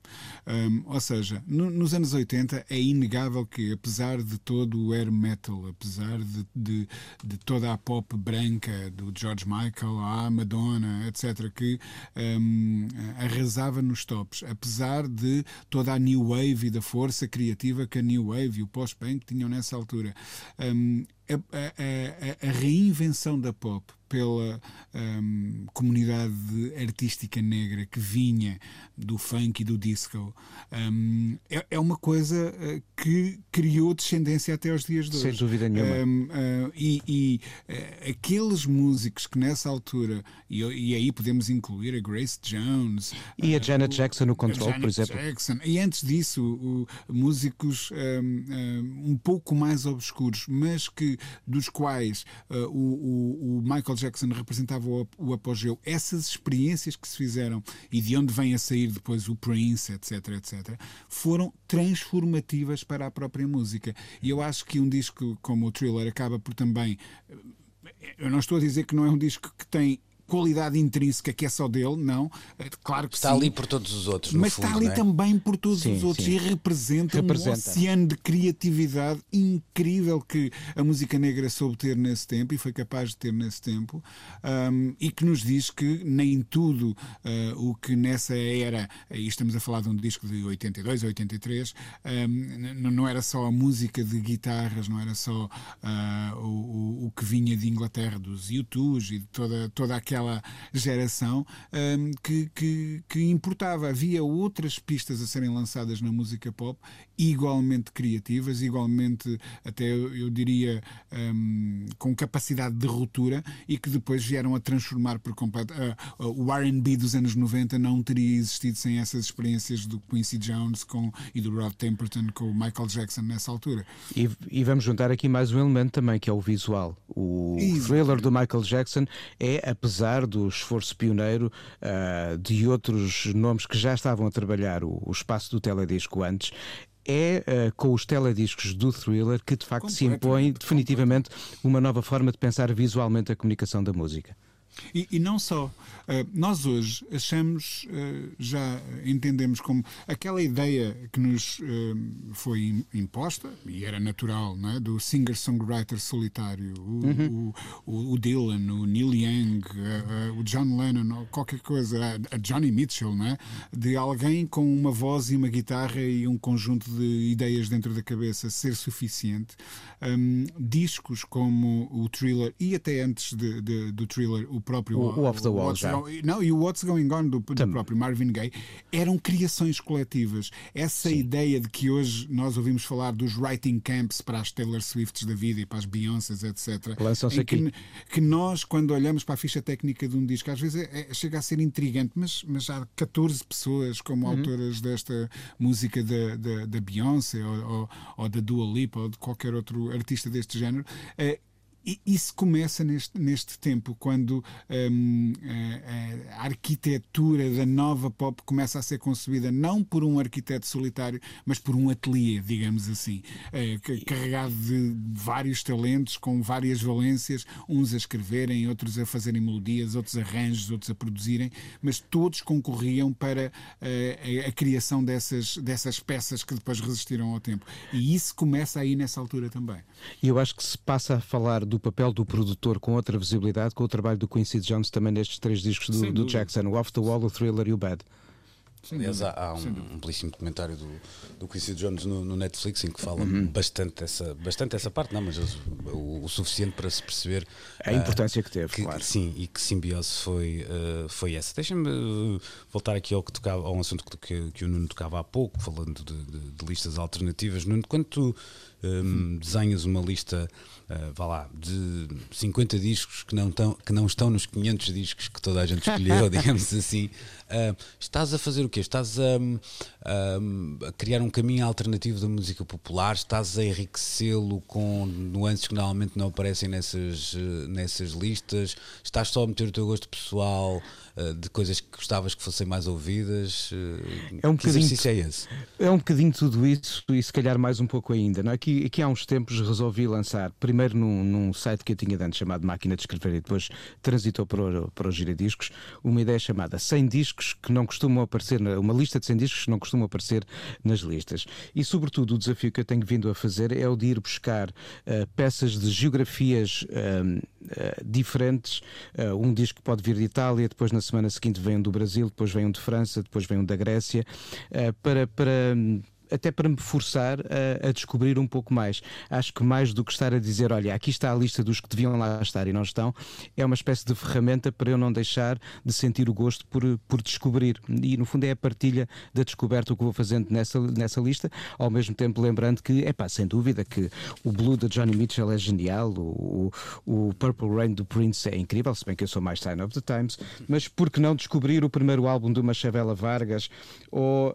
Speaker 3: Um, ou seja, no, nos anos 80 é inegável que, apesar de todo o air metal, apesar de, de, de toda a pop branca do George Michael, a Madonna, etc., que um, eh, arrasava nos tops, apesar de toda a new wave e da força criativa que a new wave e o post-punk tinham nessa altura. Um, a, a, a, reinvenção da pop pela um, comunidade artística negra que vinha do funk e do disco um, é, é, uma coisa eh, que criou descendência até aos dias de hoje.
Speaker 2: Sem dúvida nenhuma. Um,
Speaker 3: uh, e, e uh, aqueles músicos que nessa altura, e, e, aí podemos incluir a Grace Jones
Speaker 2: e a Janet uh, Jackson no Control, por exemplo.
Speaker 3: Jackson, e antes disso, o, músicos um, um pouco mais obscuros, mas que dos quais uh, o, o, Michael Jackson representava o, o, apogeu, essas experiências que se fizeram e de onde vem a sair depois o Prince, etc, etc, foram transformativas para a própria música. E eu acho que um disco como o Thriller acaba por também. Eu não estou a dizer que não é um disco que tem qualidade intrínseca que é só dele, não. É, claro que
Speaker 1: está
Speaker 3: sim.
Speaker 1: ali por todos os outros,
Speaker 3: mas
Speaker 1: fundo,
Speaker 3: está ali
Speaker 1: é?
Speaker 3: também por todos sim, os outros sim. e representa, representa, um oceano de criatividade incrível que a música negra soube ter nesse tempo e foi capaz de ter nesse tempo um, e que nos diz que nem tudo uh, o que nessa era, e estamos a falar de um disco de 82 ou 83, um, não era só a música de guitarras, não era só uh, o, o que vinha de Inglaterra, dos U2 e de toda, toda aquela daquela geração um, que, que, que importava. Havia outras pistas a serem lançadas na música pop igualmente criativas, igualmente, até eu diria, um, com capacidade de ruptura e que depois vieram a transformar por completo. Uh, uh, o RB dos anos 90 não teria existido sem essas experiências do Quincy Jones com, e do Rod Temperton com o Michael Jackson nessa altura.
Speaker 2: E, e vamos juntar aqui mais um elemento também, que é o visual. O thriller do Michael Jackson é, apesar do esforço pioneiro uh, de outros nomes que já estavam a trabalhar o, o espaço do teledisco antes, é uh, com os telediscos do thriller que de facto se impõe definitivamente uma nova forma de pensar visualmente a comunicação da música.
Speaker 3: E, e, não só. Uh, nós hoje achamos, uh, já entendemos como aquela ideia que nos uh, foi imposta, e era natural, não é? do singer-songwriter solitário, o, uhum. o, o, Dylan, o Neil Young, o John Lennon, qualquer coisa, a, Johnny Mitchell, não é? de alguém com uma voz e uma guitarra e um conjunto de ideias dentro da cabeça ser suficiente. Um, discos como o Thriller, e até antes de, de, do Thriller, o próprio.
Speaker 2: O, o Off the Wall já.
Speaker 3: não, e o What's Going On do, do próprio Marvin Gaye eram criações coletivas. Essa Sim. ideia de que hoje nós ouvimos falar dos writing camps para as Taylor Swifts da vida e para as Beyoncés, etc.
Speaker 2: Lançam-se aqui.
Speaker 3: Que, que, nós, quando olhamos para a ficha técnica de um disco, às vezes é, é, chega a ser intrigante, mas, mas há 14 pessoas como uhum. autoras desta música da, da, da Beyoncé ou, ou, ou, da Dua Lipa ou de qualquer outro artista deste género. É, e isso começa neste, neste tempo, quando um, a, a, arquitetura da nova pop começa a ser concebida não por um arquiteto solitário, mas por um ateliê, digamos assim, é, carregado de vários talentos, com várias valências, uns a escreverem, outros a fazerem melodias, outros arranjos, outros a produzirem, mas todos concorriam para a, a criação dessas, dessas peças que depois resistiram ao tempo. E isso começa aí nessa altura também.
Speaker 2: E eu acho que se passa a falar do papel do produtor com outra visibilidade, com o trabalho do Quincy Jones também nestes três discos do, do Jackson, o Off the Wall, o Thriller e o Bad.
Speaker 1: Aliás, há, há um, um, belíssimo documentário do, do Quincy Jones no, no Netflix em que fala uhum. bastante, dessa, bastante dessa parte, não, mas o, o suficiente para se perceber
Speaker 2: a importância uh, que teve,
Speaker 1: que,
Speaker 2: claro.
Speaker 1: Sim, e que simbiose foi, uh, foi essa. Deixa-me uh, voltar aqui ao, que tocava, ao assunto que, que, o Nuno tocava há pouco, falando de, de, de listas alternativas. Nuno, quando tu um, desenhas uma lista uh, vá lá, de 50 discos que não, tão, que não estão nos 500 discos que toda a gente escolheu, digamos assim, uh, estás a fazer o quê? Estás a, a, a, criar um caminho alternativo da música popular? Estás a enriquecê-lo com nuances que normalmente não aparecem nessas, nessas listas? Estás só a meter o teu gosto pessoal? Eh, de coisas que gostavas que fossem mais ouvidas?
Speaker 2: Eh, é um que exercício é esse? É um bocadinho tudo isso e se calhar mais um pouco ainda. Não? É? Aqui, aqui há uns tempos resolvi lançar, primeiro num, num site que eu tinha antes chamado Máquina de Escrever e depois transitou para o, para o Giradiscos, uma ideia chamada 100 discos que não costumam aparecer, uma lista de 100 discos que não costumam aparecer nas listas. E sobretudo o desafio que eu tenho vindo a fazer é o de ir buscar uh, peças de geografias diferentes. um disco pode vir de Itália, depois na na semana seguinte vem um do Brasil, depois vem um de França, depois vem um da Grécia, eh, para, para até para me forçar a, a, descobrir um pouco mais. Acho que mais do que estar a dizer, olha, aqui está a lista dos que deviam lá estar e não estão, é uma espécie de ferramenta para eu não deixar de sentir o gosto por, por descobrir. E no fundo é a partilha da descoberta que vou fazendo nessa, nessa lista, ao mesmo tempo lembrando que, é pá, sem dúvida que o Blue de Johnny Mitchell é genial, o, o Purple Rain do Prince é incrível, se bem que eu sou mais Sign of the Times, mas por que não descobrir o primeiro álbum de uma Chavela Vargas ou uh,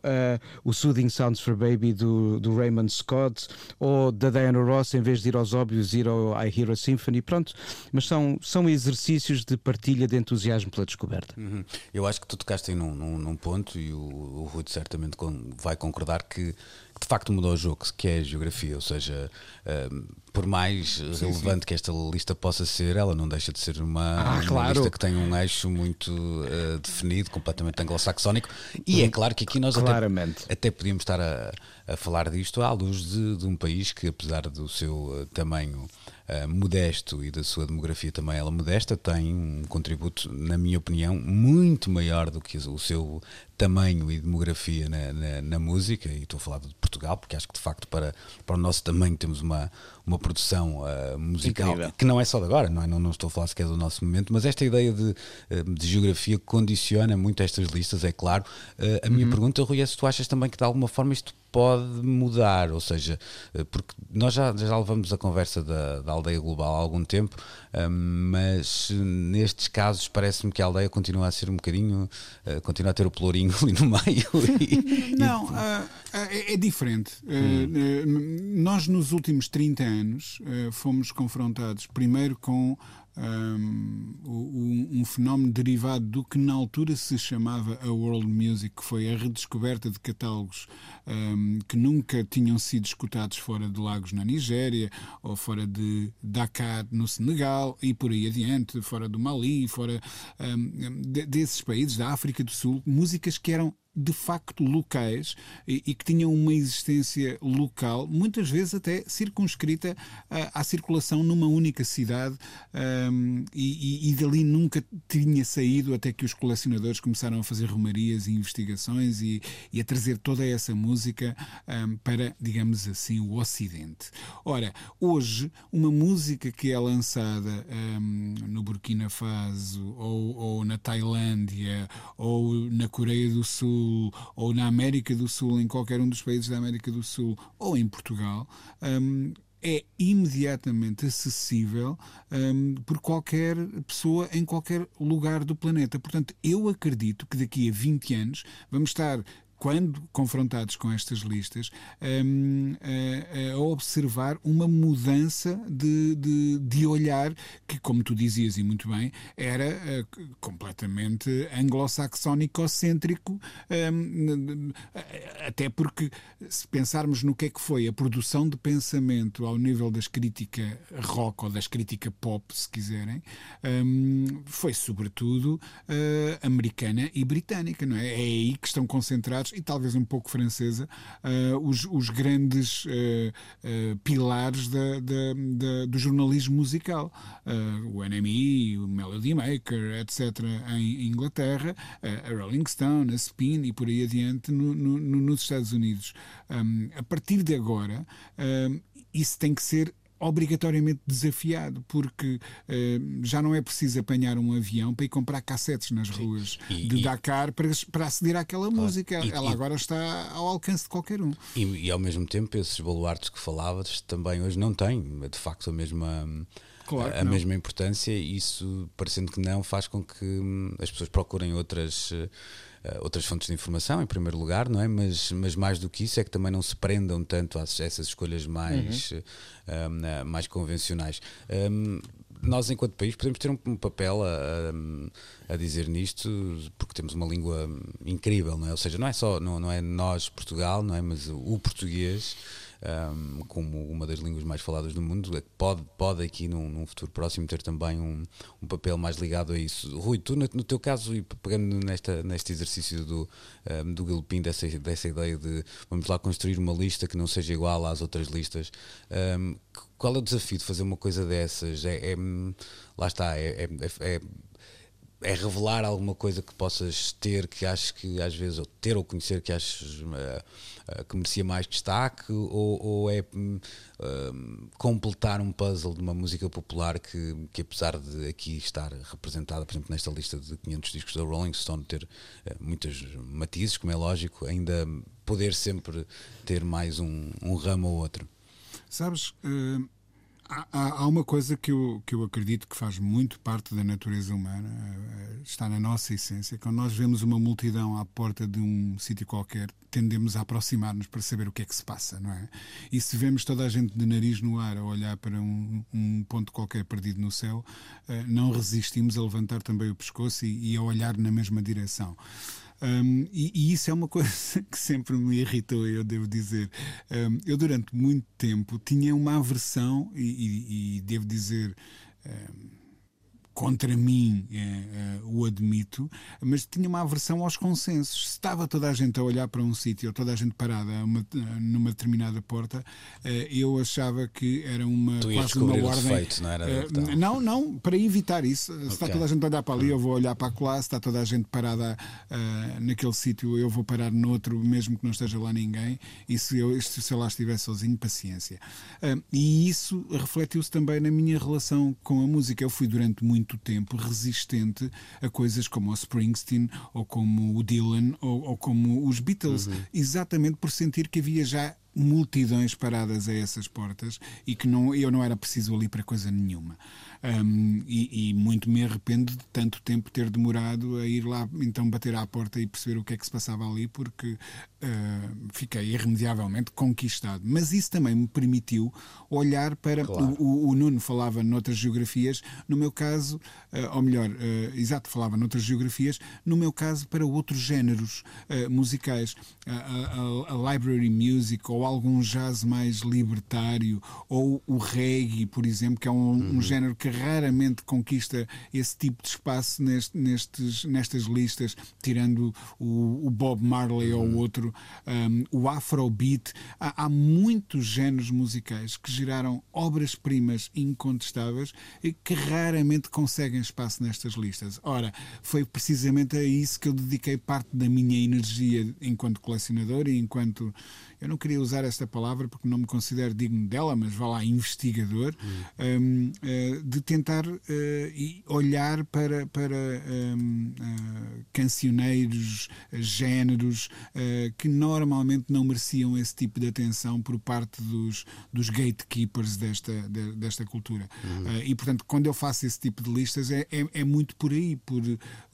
Speaker 2: o Soothing Sounds for Baby do, do Raymond Scott ou da Diana Ross, em vez de ir aos óbvios, ir ao I Hear a Symphony, pronto. Mas são, são exercícios de partilha de entusiasmo pela descoberta.
Speaker 1: Uhum. Eu acho que tu tocaste num, num, num ponto e o, o Rui certamente vai concordar que que de facto mudou o jogo, que é a geografia, ou seja, uh, por mais sim, relevante sim. que esta lista possa ser, ela não deixa de ser uma, ah, uma claro. lista que tem um eixo muito uh, definido, completamente anglo-saxónico, e é claro que aqui nós
Speaker 2: Claramente.
Speaker 1: até, até podíamos estar a, a falar disto à luz de, de, um país que, apesar do seu uh, tamanho uh, modesto e da sua demografia também ela modesta, tem um contributo, na minha opinião, muito maior do que o seu tamanho e demografia na, na, na, música, e estou a falar de Portugal, porque acho que de facto para, para o nosso tamanho temos uma, uma produção uh, musical Incrível. que não é só de agora, não, é? não, não estou a falar sequer do nosso momento, mas esta ideia de, de geografia condiciona muito estas listas, é claro. Uh, a minha uhum. pergunta, Rui, é se tu achas também que de alguma forma isto pode mudar, ou seja, porque nós já, já levamos a conversa da, da aldeia global há algum tempo, mas nestes casos parece-me que a aldeia continua a ser um bocadinho, continua a ter o pelourinho ali no meio.
Speaker 3: E, Não, uh, é, é, diferente. Hum. nós nos últimos 30 anos fomos confrontados primeiro com um, um, fenómeno derivado do que na altura se chamava a World Music, que foi a redescoberta de catálogos um, que nunca tinham sido escutados fora de Lagos na Nigéria ou fora de Dakar no Senegal e por aí adiante, fora do Mali, fora desses países da África do Sul, músicas que eram de facto locais e, e, que tinham uma existência local, muitas vezes até circunscrita à, à circulação numa única cidade um, e, e, dali nunca tinha saído até que os colecionadores começaram a fazer romarias e investigações e, e a trazer toda essa música um, para, digamos assim, o Ocidente. Ora, hoje, uma música que é lançada um, no Burkina Faso ou, ou na Tailândia ou na Coreia do Sul Sul ou na América do Sul, em qualquer um dos países da América do Sul ou em Portugal, um, é imediatamente acessível um, por qualquer pessoa em qualquer lugar do planeta. Portanto, eu acredito que daqui a 20 anos vamos estar quando confrontados com estas listas, a, a, observar uma mudança de, de, de, olhar que, como tu dizias e muito bem, era uh, completamente anglo-saxónico-cêntrico, um, até porque, se pensarmos no que é que foi a produção de pensamento ao nível das crítica rock ou das crítica pop, se quiserem, um, foi sobretudo americana e britânica, não é? É aí que estão concentrados e talvez um pouco francesa uh, os, os, grandes uh, uh, pilares da, da, da, do jornalismo musical. o NME, o Melody Maker, etc., em Inglaterra, a Rolling Stone, a Spin e por aí adiante no, no, nos Estados Unidos. Um, a partir de agora, um, isso tem que ser obrigatoriamente desafiado, porque uh, já não é preciso apanhar um avião para ir comprar cassetes nas ruas e, de e, Dakar para, para aceder àquela claro, música. E, Ela agora está ao alcance de qualquer um.
Speaker 1: E, ao mesmo tempo, esses baluartes que falavas também hoje não têm, de facto, a mesma. Claro a, mesma importância, e isso, parecendo que não, faz com que hum, as pessoas procurem outras outras fontes de informação, em primeiro lugar, não é? Mas, mas mais do que isso é que também não se prendam tanto a essas escolhas mais, uhum. uh, mais convencionais. Um, nós, enquanto país, podemos ter um, papel a, a, dizer nisto, porque temos uma língua incrível, não é? Ou seja, não é só, não, não é nós, Portugal, não é? Mas o português um, como uma das línguas mais faladas do mundo, é pode, pode aqui num, num futuro próximo ter também um, um, papel mais ligado a isso. Rui, tu no, no, teu caso, e pegando nesta, neste exercício do, um, do Gilpin, dessa, dessa ideia de vamos lá construir uma lista que não seja igual às outras listas, qual é o desafio de fazer uma coisa dessas? É, é lá está, é, é, é é revelar alguma coisa que possas ter que acho que às vezes ou ter ou conhecer que achas uh, uh, que merecia mais destaque ou, ou é uh, completar um puzzle de uma música popular que, que apesar de aqui estar representada por exemplo nesta lista de 500 discos da Rolling Stone ter muitos matizes como é lógico ainda poder sempre ter mais um, um ramo ou outro.
Speaker 3: Sabes Há, há, uma coisa que eu, que eu acredito que faz muito parte da natureza humana, eh, está na nossa essência. Quando nós vemos uma multidão à porta de um sítio qualquer, tendemos a aproximar-nos para saber o que é que se passa, não é? E se vemos toda a gente de nariz no ar a olhar para um, um ponto qualquer perdido no céu, eh, não resistimos a levantar também o pescoço e, e a olhar na mesma direção. Um, e, e, isso é uma coisa que sempre me irritou, eu devo dizer. Um, eu, durante muito tempo, tinha uma aversão, e, e, e devo dizer. Um, contra mim, é, é, o admito, mas tinha uma aversão aos consensos. Se estava toda a gente a olhar para um sítio, ou toda a gente parada uma, numa determinada porta, é, eu achava que era uma
Speaker 1: tu quase uma ordem. Defeito, não, era
Speaker 3: então. não, não, para evitar isso. Se está toda a gente a olhar para ali, eu vou olhar para lá. Se está toda a gente parada uh, naquele sítio, eu vou parar noutro, mesmo que não esteja lá ninguém. E se eu, se eu lá estiver sozinho, paciência. Uh, e isso refletiu-se também na minha relação com a música. Eu fui durante muito muito tempo resistente a coisas como o Springsteen ou como o Dylan ou, ou como os Beatles, uhum. exatamente por sentir que havia já multidões paradas a essas portas e que não, eu não era preciso ali para coisa nenhuma. Um, e, e, muito me arrependo de tanto tempo ter demorado a ir lá então bater à porta e perceber o que é que se passava ali, porque uh, fiquei irremediavelmente conquistado. Mas isso também me permitiu olhar para. Claro. O, o, Nuno falava noutras geografias, no meu caso, uh, ou melhor, uh, exato, falava noutras geografias, no meu caso, para outros géneros musicais. A, a, a, library music ou algum jazz mais libertário ou o reggae, por exemplo, que é um, uhum. um género que raramente conquista esse tipo de espaço neste, nestes, nestas listas, tirando o, o Bob Marley uhum. ou outro, um, o Afrobeat. Há, há muitos géneros musicais que geraram obras-primas incontestáveis e que raramente conseguem espaço nestas listas. Ora, foi precisamente a isso que eu dediquei parte da minha energia enquanto colecionador e enquanto eu não queria usar esta palavra porque não me considero digno dela, mas vá lá, investigador, hum. um, uh, eh, de tentar uh, olhar para, para um, uh, eh, cancioneiros, géneros que normalmente não mereciam esse tipo de atenção por parte dos, dos gatekeepers desta, de, desta cultura. Uhum. e, portanto, quando eu faço esse tipo de listas, é, é, é muito por aí, por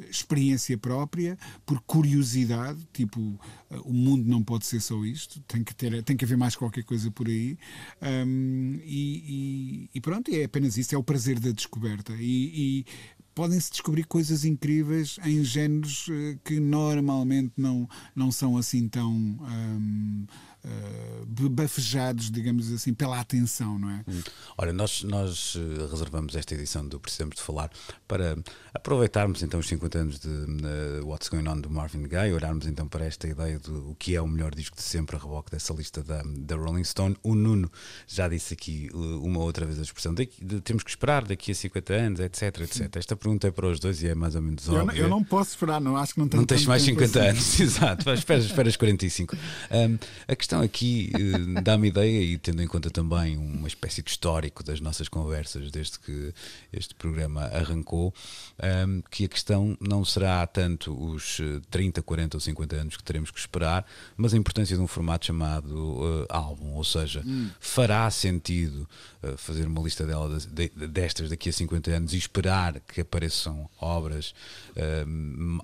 Speaker 3: experiência própria, por curiosidade, tipo, o mundo não pode ser só isto tem que, ter, tem que haver mais qualquer coisa por aí. Um, e, e, e, pronto, é apenas isso, é o prazer da descoberta. E, e podem-se descobrir coisas incríveis em géneros eh, que normalmente não, não são assim tão. Um, uh, bafejados, digamos assim, pela atenção, não é? Hum.
Speaker 1: Ora, nós, nós eh, reservamos esta edição do Precisamos de Falar para aproveitarmos então os 50 anos de uh, What's Going On do Marvin Gaye, olharmos então para esta ideia do que é o melhor disco de sempre a reboque dessa lista da, da Rolling Stone. O Nuno já disse aqui uma outra vez a expressão de, temos que esperar daqui a 50 anos, etc, etc. Esta pergunta é para os dois e é mais ou menos óbvia.
Speaker 3: Eu, não, eu não posso esperar, não acho que não tenho
Speaker 1: Não tens mais 50 assim. anos, exato, esperas, esperas 45. Um, a questão aqui uh, dá-me ideia, e tendo em conta também uma espécie de histórico das nossas conversas desde que este programa arrancou, um, que a questão não será tanto os 30, 40 ou 50 anos que teremos que esperar, mas a importância de um formato chamado uh, álbum, ou seja, hum. fará sentido uh, fazer uma lista dela de, de, destas daqui a 50 anos e esperar que apareçam obras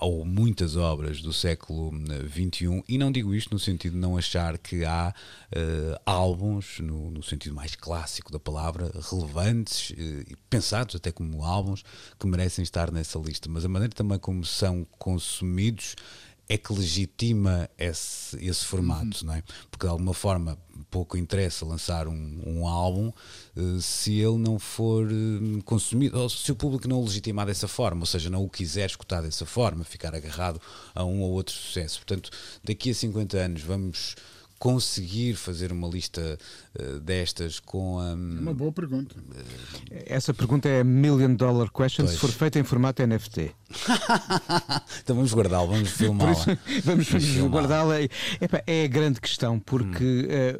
Speaker 1: ou muitas obras do século XXI, e não digo isto no sentido de não achar que há uh, álbuns, no, no, sentido mais clássico da palavra, relevantes uh, e pensados até como álbuns que merecem estar nessa lista, mas a maneira também como são consumidos é que legitima esse, esse formato, uhum. não é? Porque de alguma forma pouco interessa lançar um, um álbum uh, se ele não for uh, consumido, ou se o público não o legitimar dessa forma, ou seja, não o quiser escutar dessa forma, ficar agarrado a um ou outro sucesso. Portanto, daqui a 50 anos vamos conseguir fazer uma lista uh, destas com a. Um,
Speaker 3: é uma boa pergunta.
Speaker 2: Essa pergunta é a million dollar question pois. se for feita em formato NFT.
Speaker 1: então vamos guardá-lo, vamos filmá-la.
Speaker 2: vamos, vamos guardá-la. É a grande questão, porque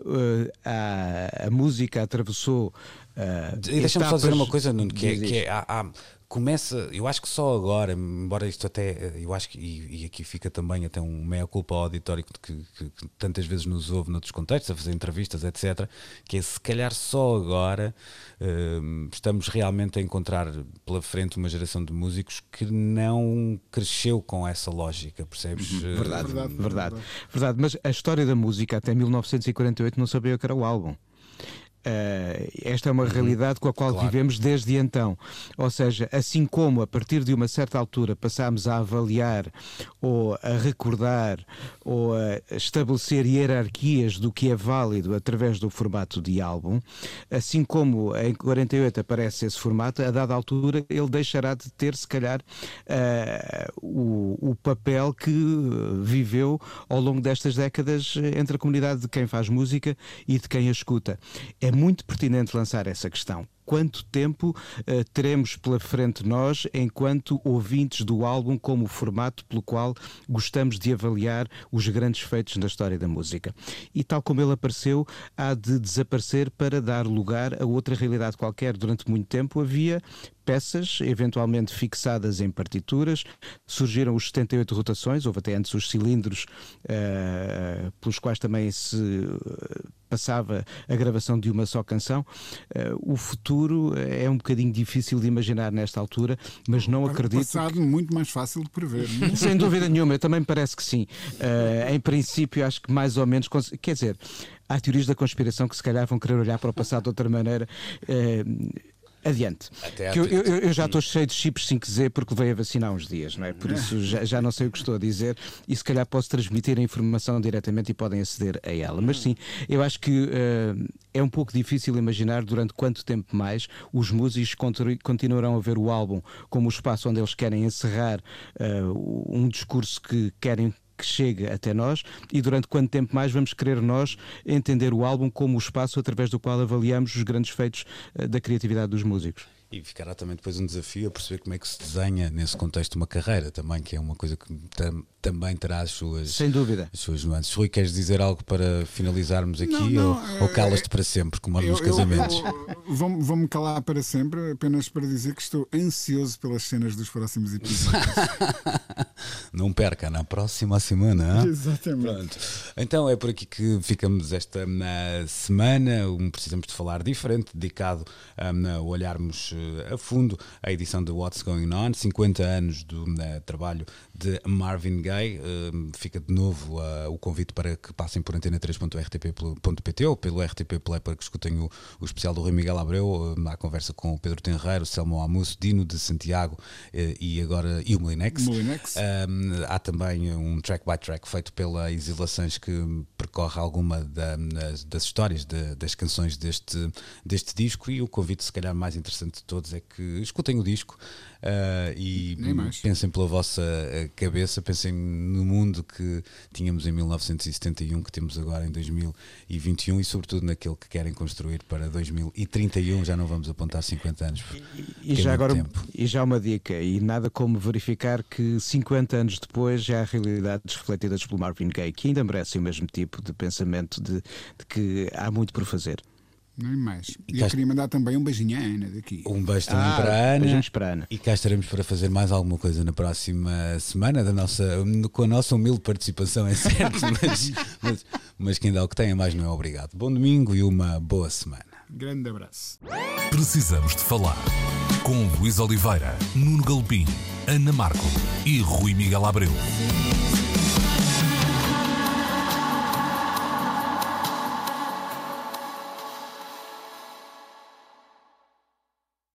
Speaker 2: hum. uh, uh, a, a, música atravessou. Uh,
Speaker 1: e deixa-me só dizer uma coisa, Nuno, que é, que é há, há começa, eu acho que só agora, embora isto até, eu acho que, e, e aqui fica também até um meia-culpa ao auditório que, que, que, tantas vezes nos ouve noutros contextos, a fazer entrevistas, etc., que é se calhar só agora uh, estamos realmente a encontrar pela frente uma geração de músicos que não cresceu com essa lógica, percebes?
Speaker 2: Uhum. Verdade, verdade, verdade, verdade. Mas a história da música até 1948 não sabia o que era o álbum. Uh, esta é uma uhum. realidade com a qual claro. vivemos desde então. Ou seja, assim como a partir de uma certa altura passámos a avaliar ou a recordar ou a estabelecer hierarquias do que é válido através do formato de álbum, assim como em 48 aparece esse formato, a dada altura ele deixará de ter, se calhar, uh, o, o papel que viveu ao longo destas décadas entre a comunidade de quem faz música e de quem a escuta. É muito pertinente lançar essa questão quanto tempo uh, teremos pela frente nós, enquanto ouvintes do álbum, como formato pelo qual gostamos de avaliar os grandes feitos na história da música. E tal como ele apareceu, há de desaparecer para dar lugar a outra realidade qualquer. Durante muito tempo havia peças, eventualmente fixadas em partituras. Surgiram os 78 rotações, houve até antes os cilindros, uh, pelos quais também se passava a gravação de uma só canção. Uh, o futuro é um bocadinho difícil de imaginar nesta altura, mas não acredito.
Speaker 3: Passado que... muito mais fácil de prever.
Speaker 2: É? Sem dúvida nenhuma, eu também me parece que sim. Uh, em princípio, acho que mais ou menos. Quer dizer, há teorias da conspiração que se calhar vão querer olhar para o passado de outra maneira. Uh, adiante. Que eu, eu, eu, já estou cheio de chips 5Z porque veio a vacinar uns dias, não é? Por isso já, já, não sei o que estou a dizer e se calhar posso transmitir a informação diretamente e podem aceder a ela. Mas sim, eu acho que uh, é um pouco difícil imaginar durante quanto tempo mais os músicos continuarão a ver o álbum como o espaço onde eles querem encerrar uh, um discurso que querem que chega até nós e durante quanto tempo mais vamos querer nós entender o álbum como o espaço através do qual avaliamos os grandes feitos eh, da criatividade dos músicos.
Speaker 1: E ficará também depois um desafio a perceber como é que se desenha nesse contexto uma carreira também, que é uma coisa que também terá as suas,
Speaker 2: Sem dúvida.
Speaker 1: As suas nuances. Rui, queres dizer algo para finalizarmos aqui não, não, ou, ou calas-te é, para sempre, como nos casamentos?
Speaker 3: Vou-me calar para sempre, apenas para dizer que estou ansioso pelas cenas dos próximos episódios.
Speaker 1: não perca na próxima semana.
Speaker 3: Exatamente.
Speaker 1: Pronto. Então é por aqui que ficamos esta semana. Um, precisamos de falar diferente, dedicado um, a olharmos a fundo a edição de What's Going On, 50 anos do uh, trabalho de Marvin Gaye. Uh, fica de novo uh, o convite para que passem por antena3.rtp.pt ou pelo RTP Play para que escutem o, o especial do Rui Miguel Abreu, na conversa com o Pedro Tenreiro, Selmo Amusso, Dino de Santiago e agora e o Molinex.
Speaker 3: Molinex.
Speaker 1: há também um track by track feito pela Exilações que percorre alguma da, das histórias de, das canções deste, deste disco e o convite se calhar mais interessante todos é que escutem o disco uh, e pensem pela vossa ah, cabeça, pensem no mundo que tínhamos em 1971, que temos agora em 2021 e, sobretudo, naquele que querem construir para 2031. Já não vamos apontar 50 anos.
Speaker 2: E, e já agora, tempo. e já uma dica, e nada como verificar que 50 anos depois já há realidades refletidas pelo Marvin Gaye, que ainda merecem o mesmo tipo de pensamento de, de que há muito por fazer.
Speaker 3: Não é mais. E, eu queria mandar também um beijinho à Ana daqui.
Speaker 1: Um beijo também ah, para a Ana. Beijinhos para a Ana. E cá estaremos para fazer mais alguma coisa na próxima semana, da nossa, com a nossa humilde participação, é certo, mas, mas, mas quem dá o que tem é mais não é obrigado. Bom domingo e uma boa semana.
Speaker 3: Grande abraço.
Speaker 4: Precisamos de falar com Luís Oliveira, Nuno Galpim, Ana Marco e Rui Miguel Abreu.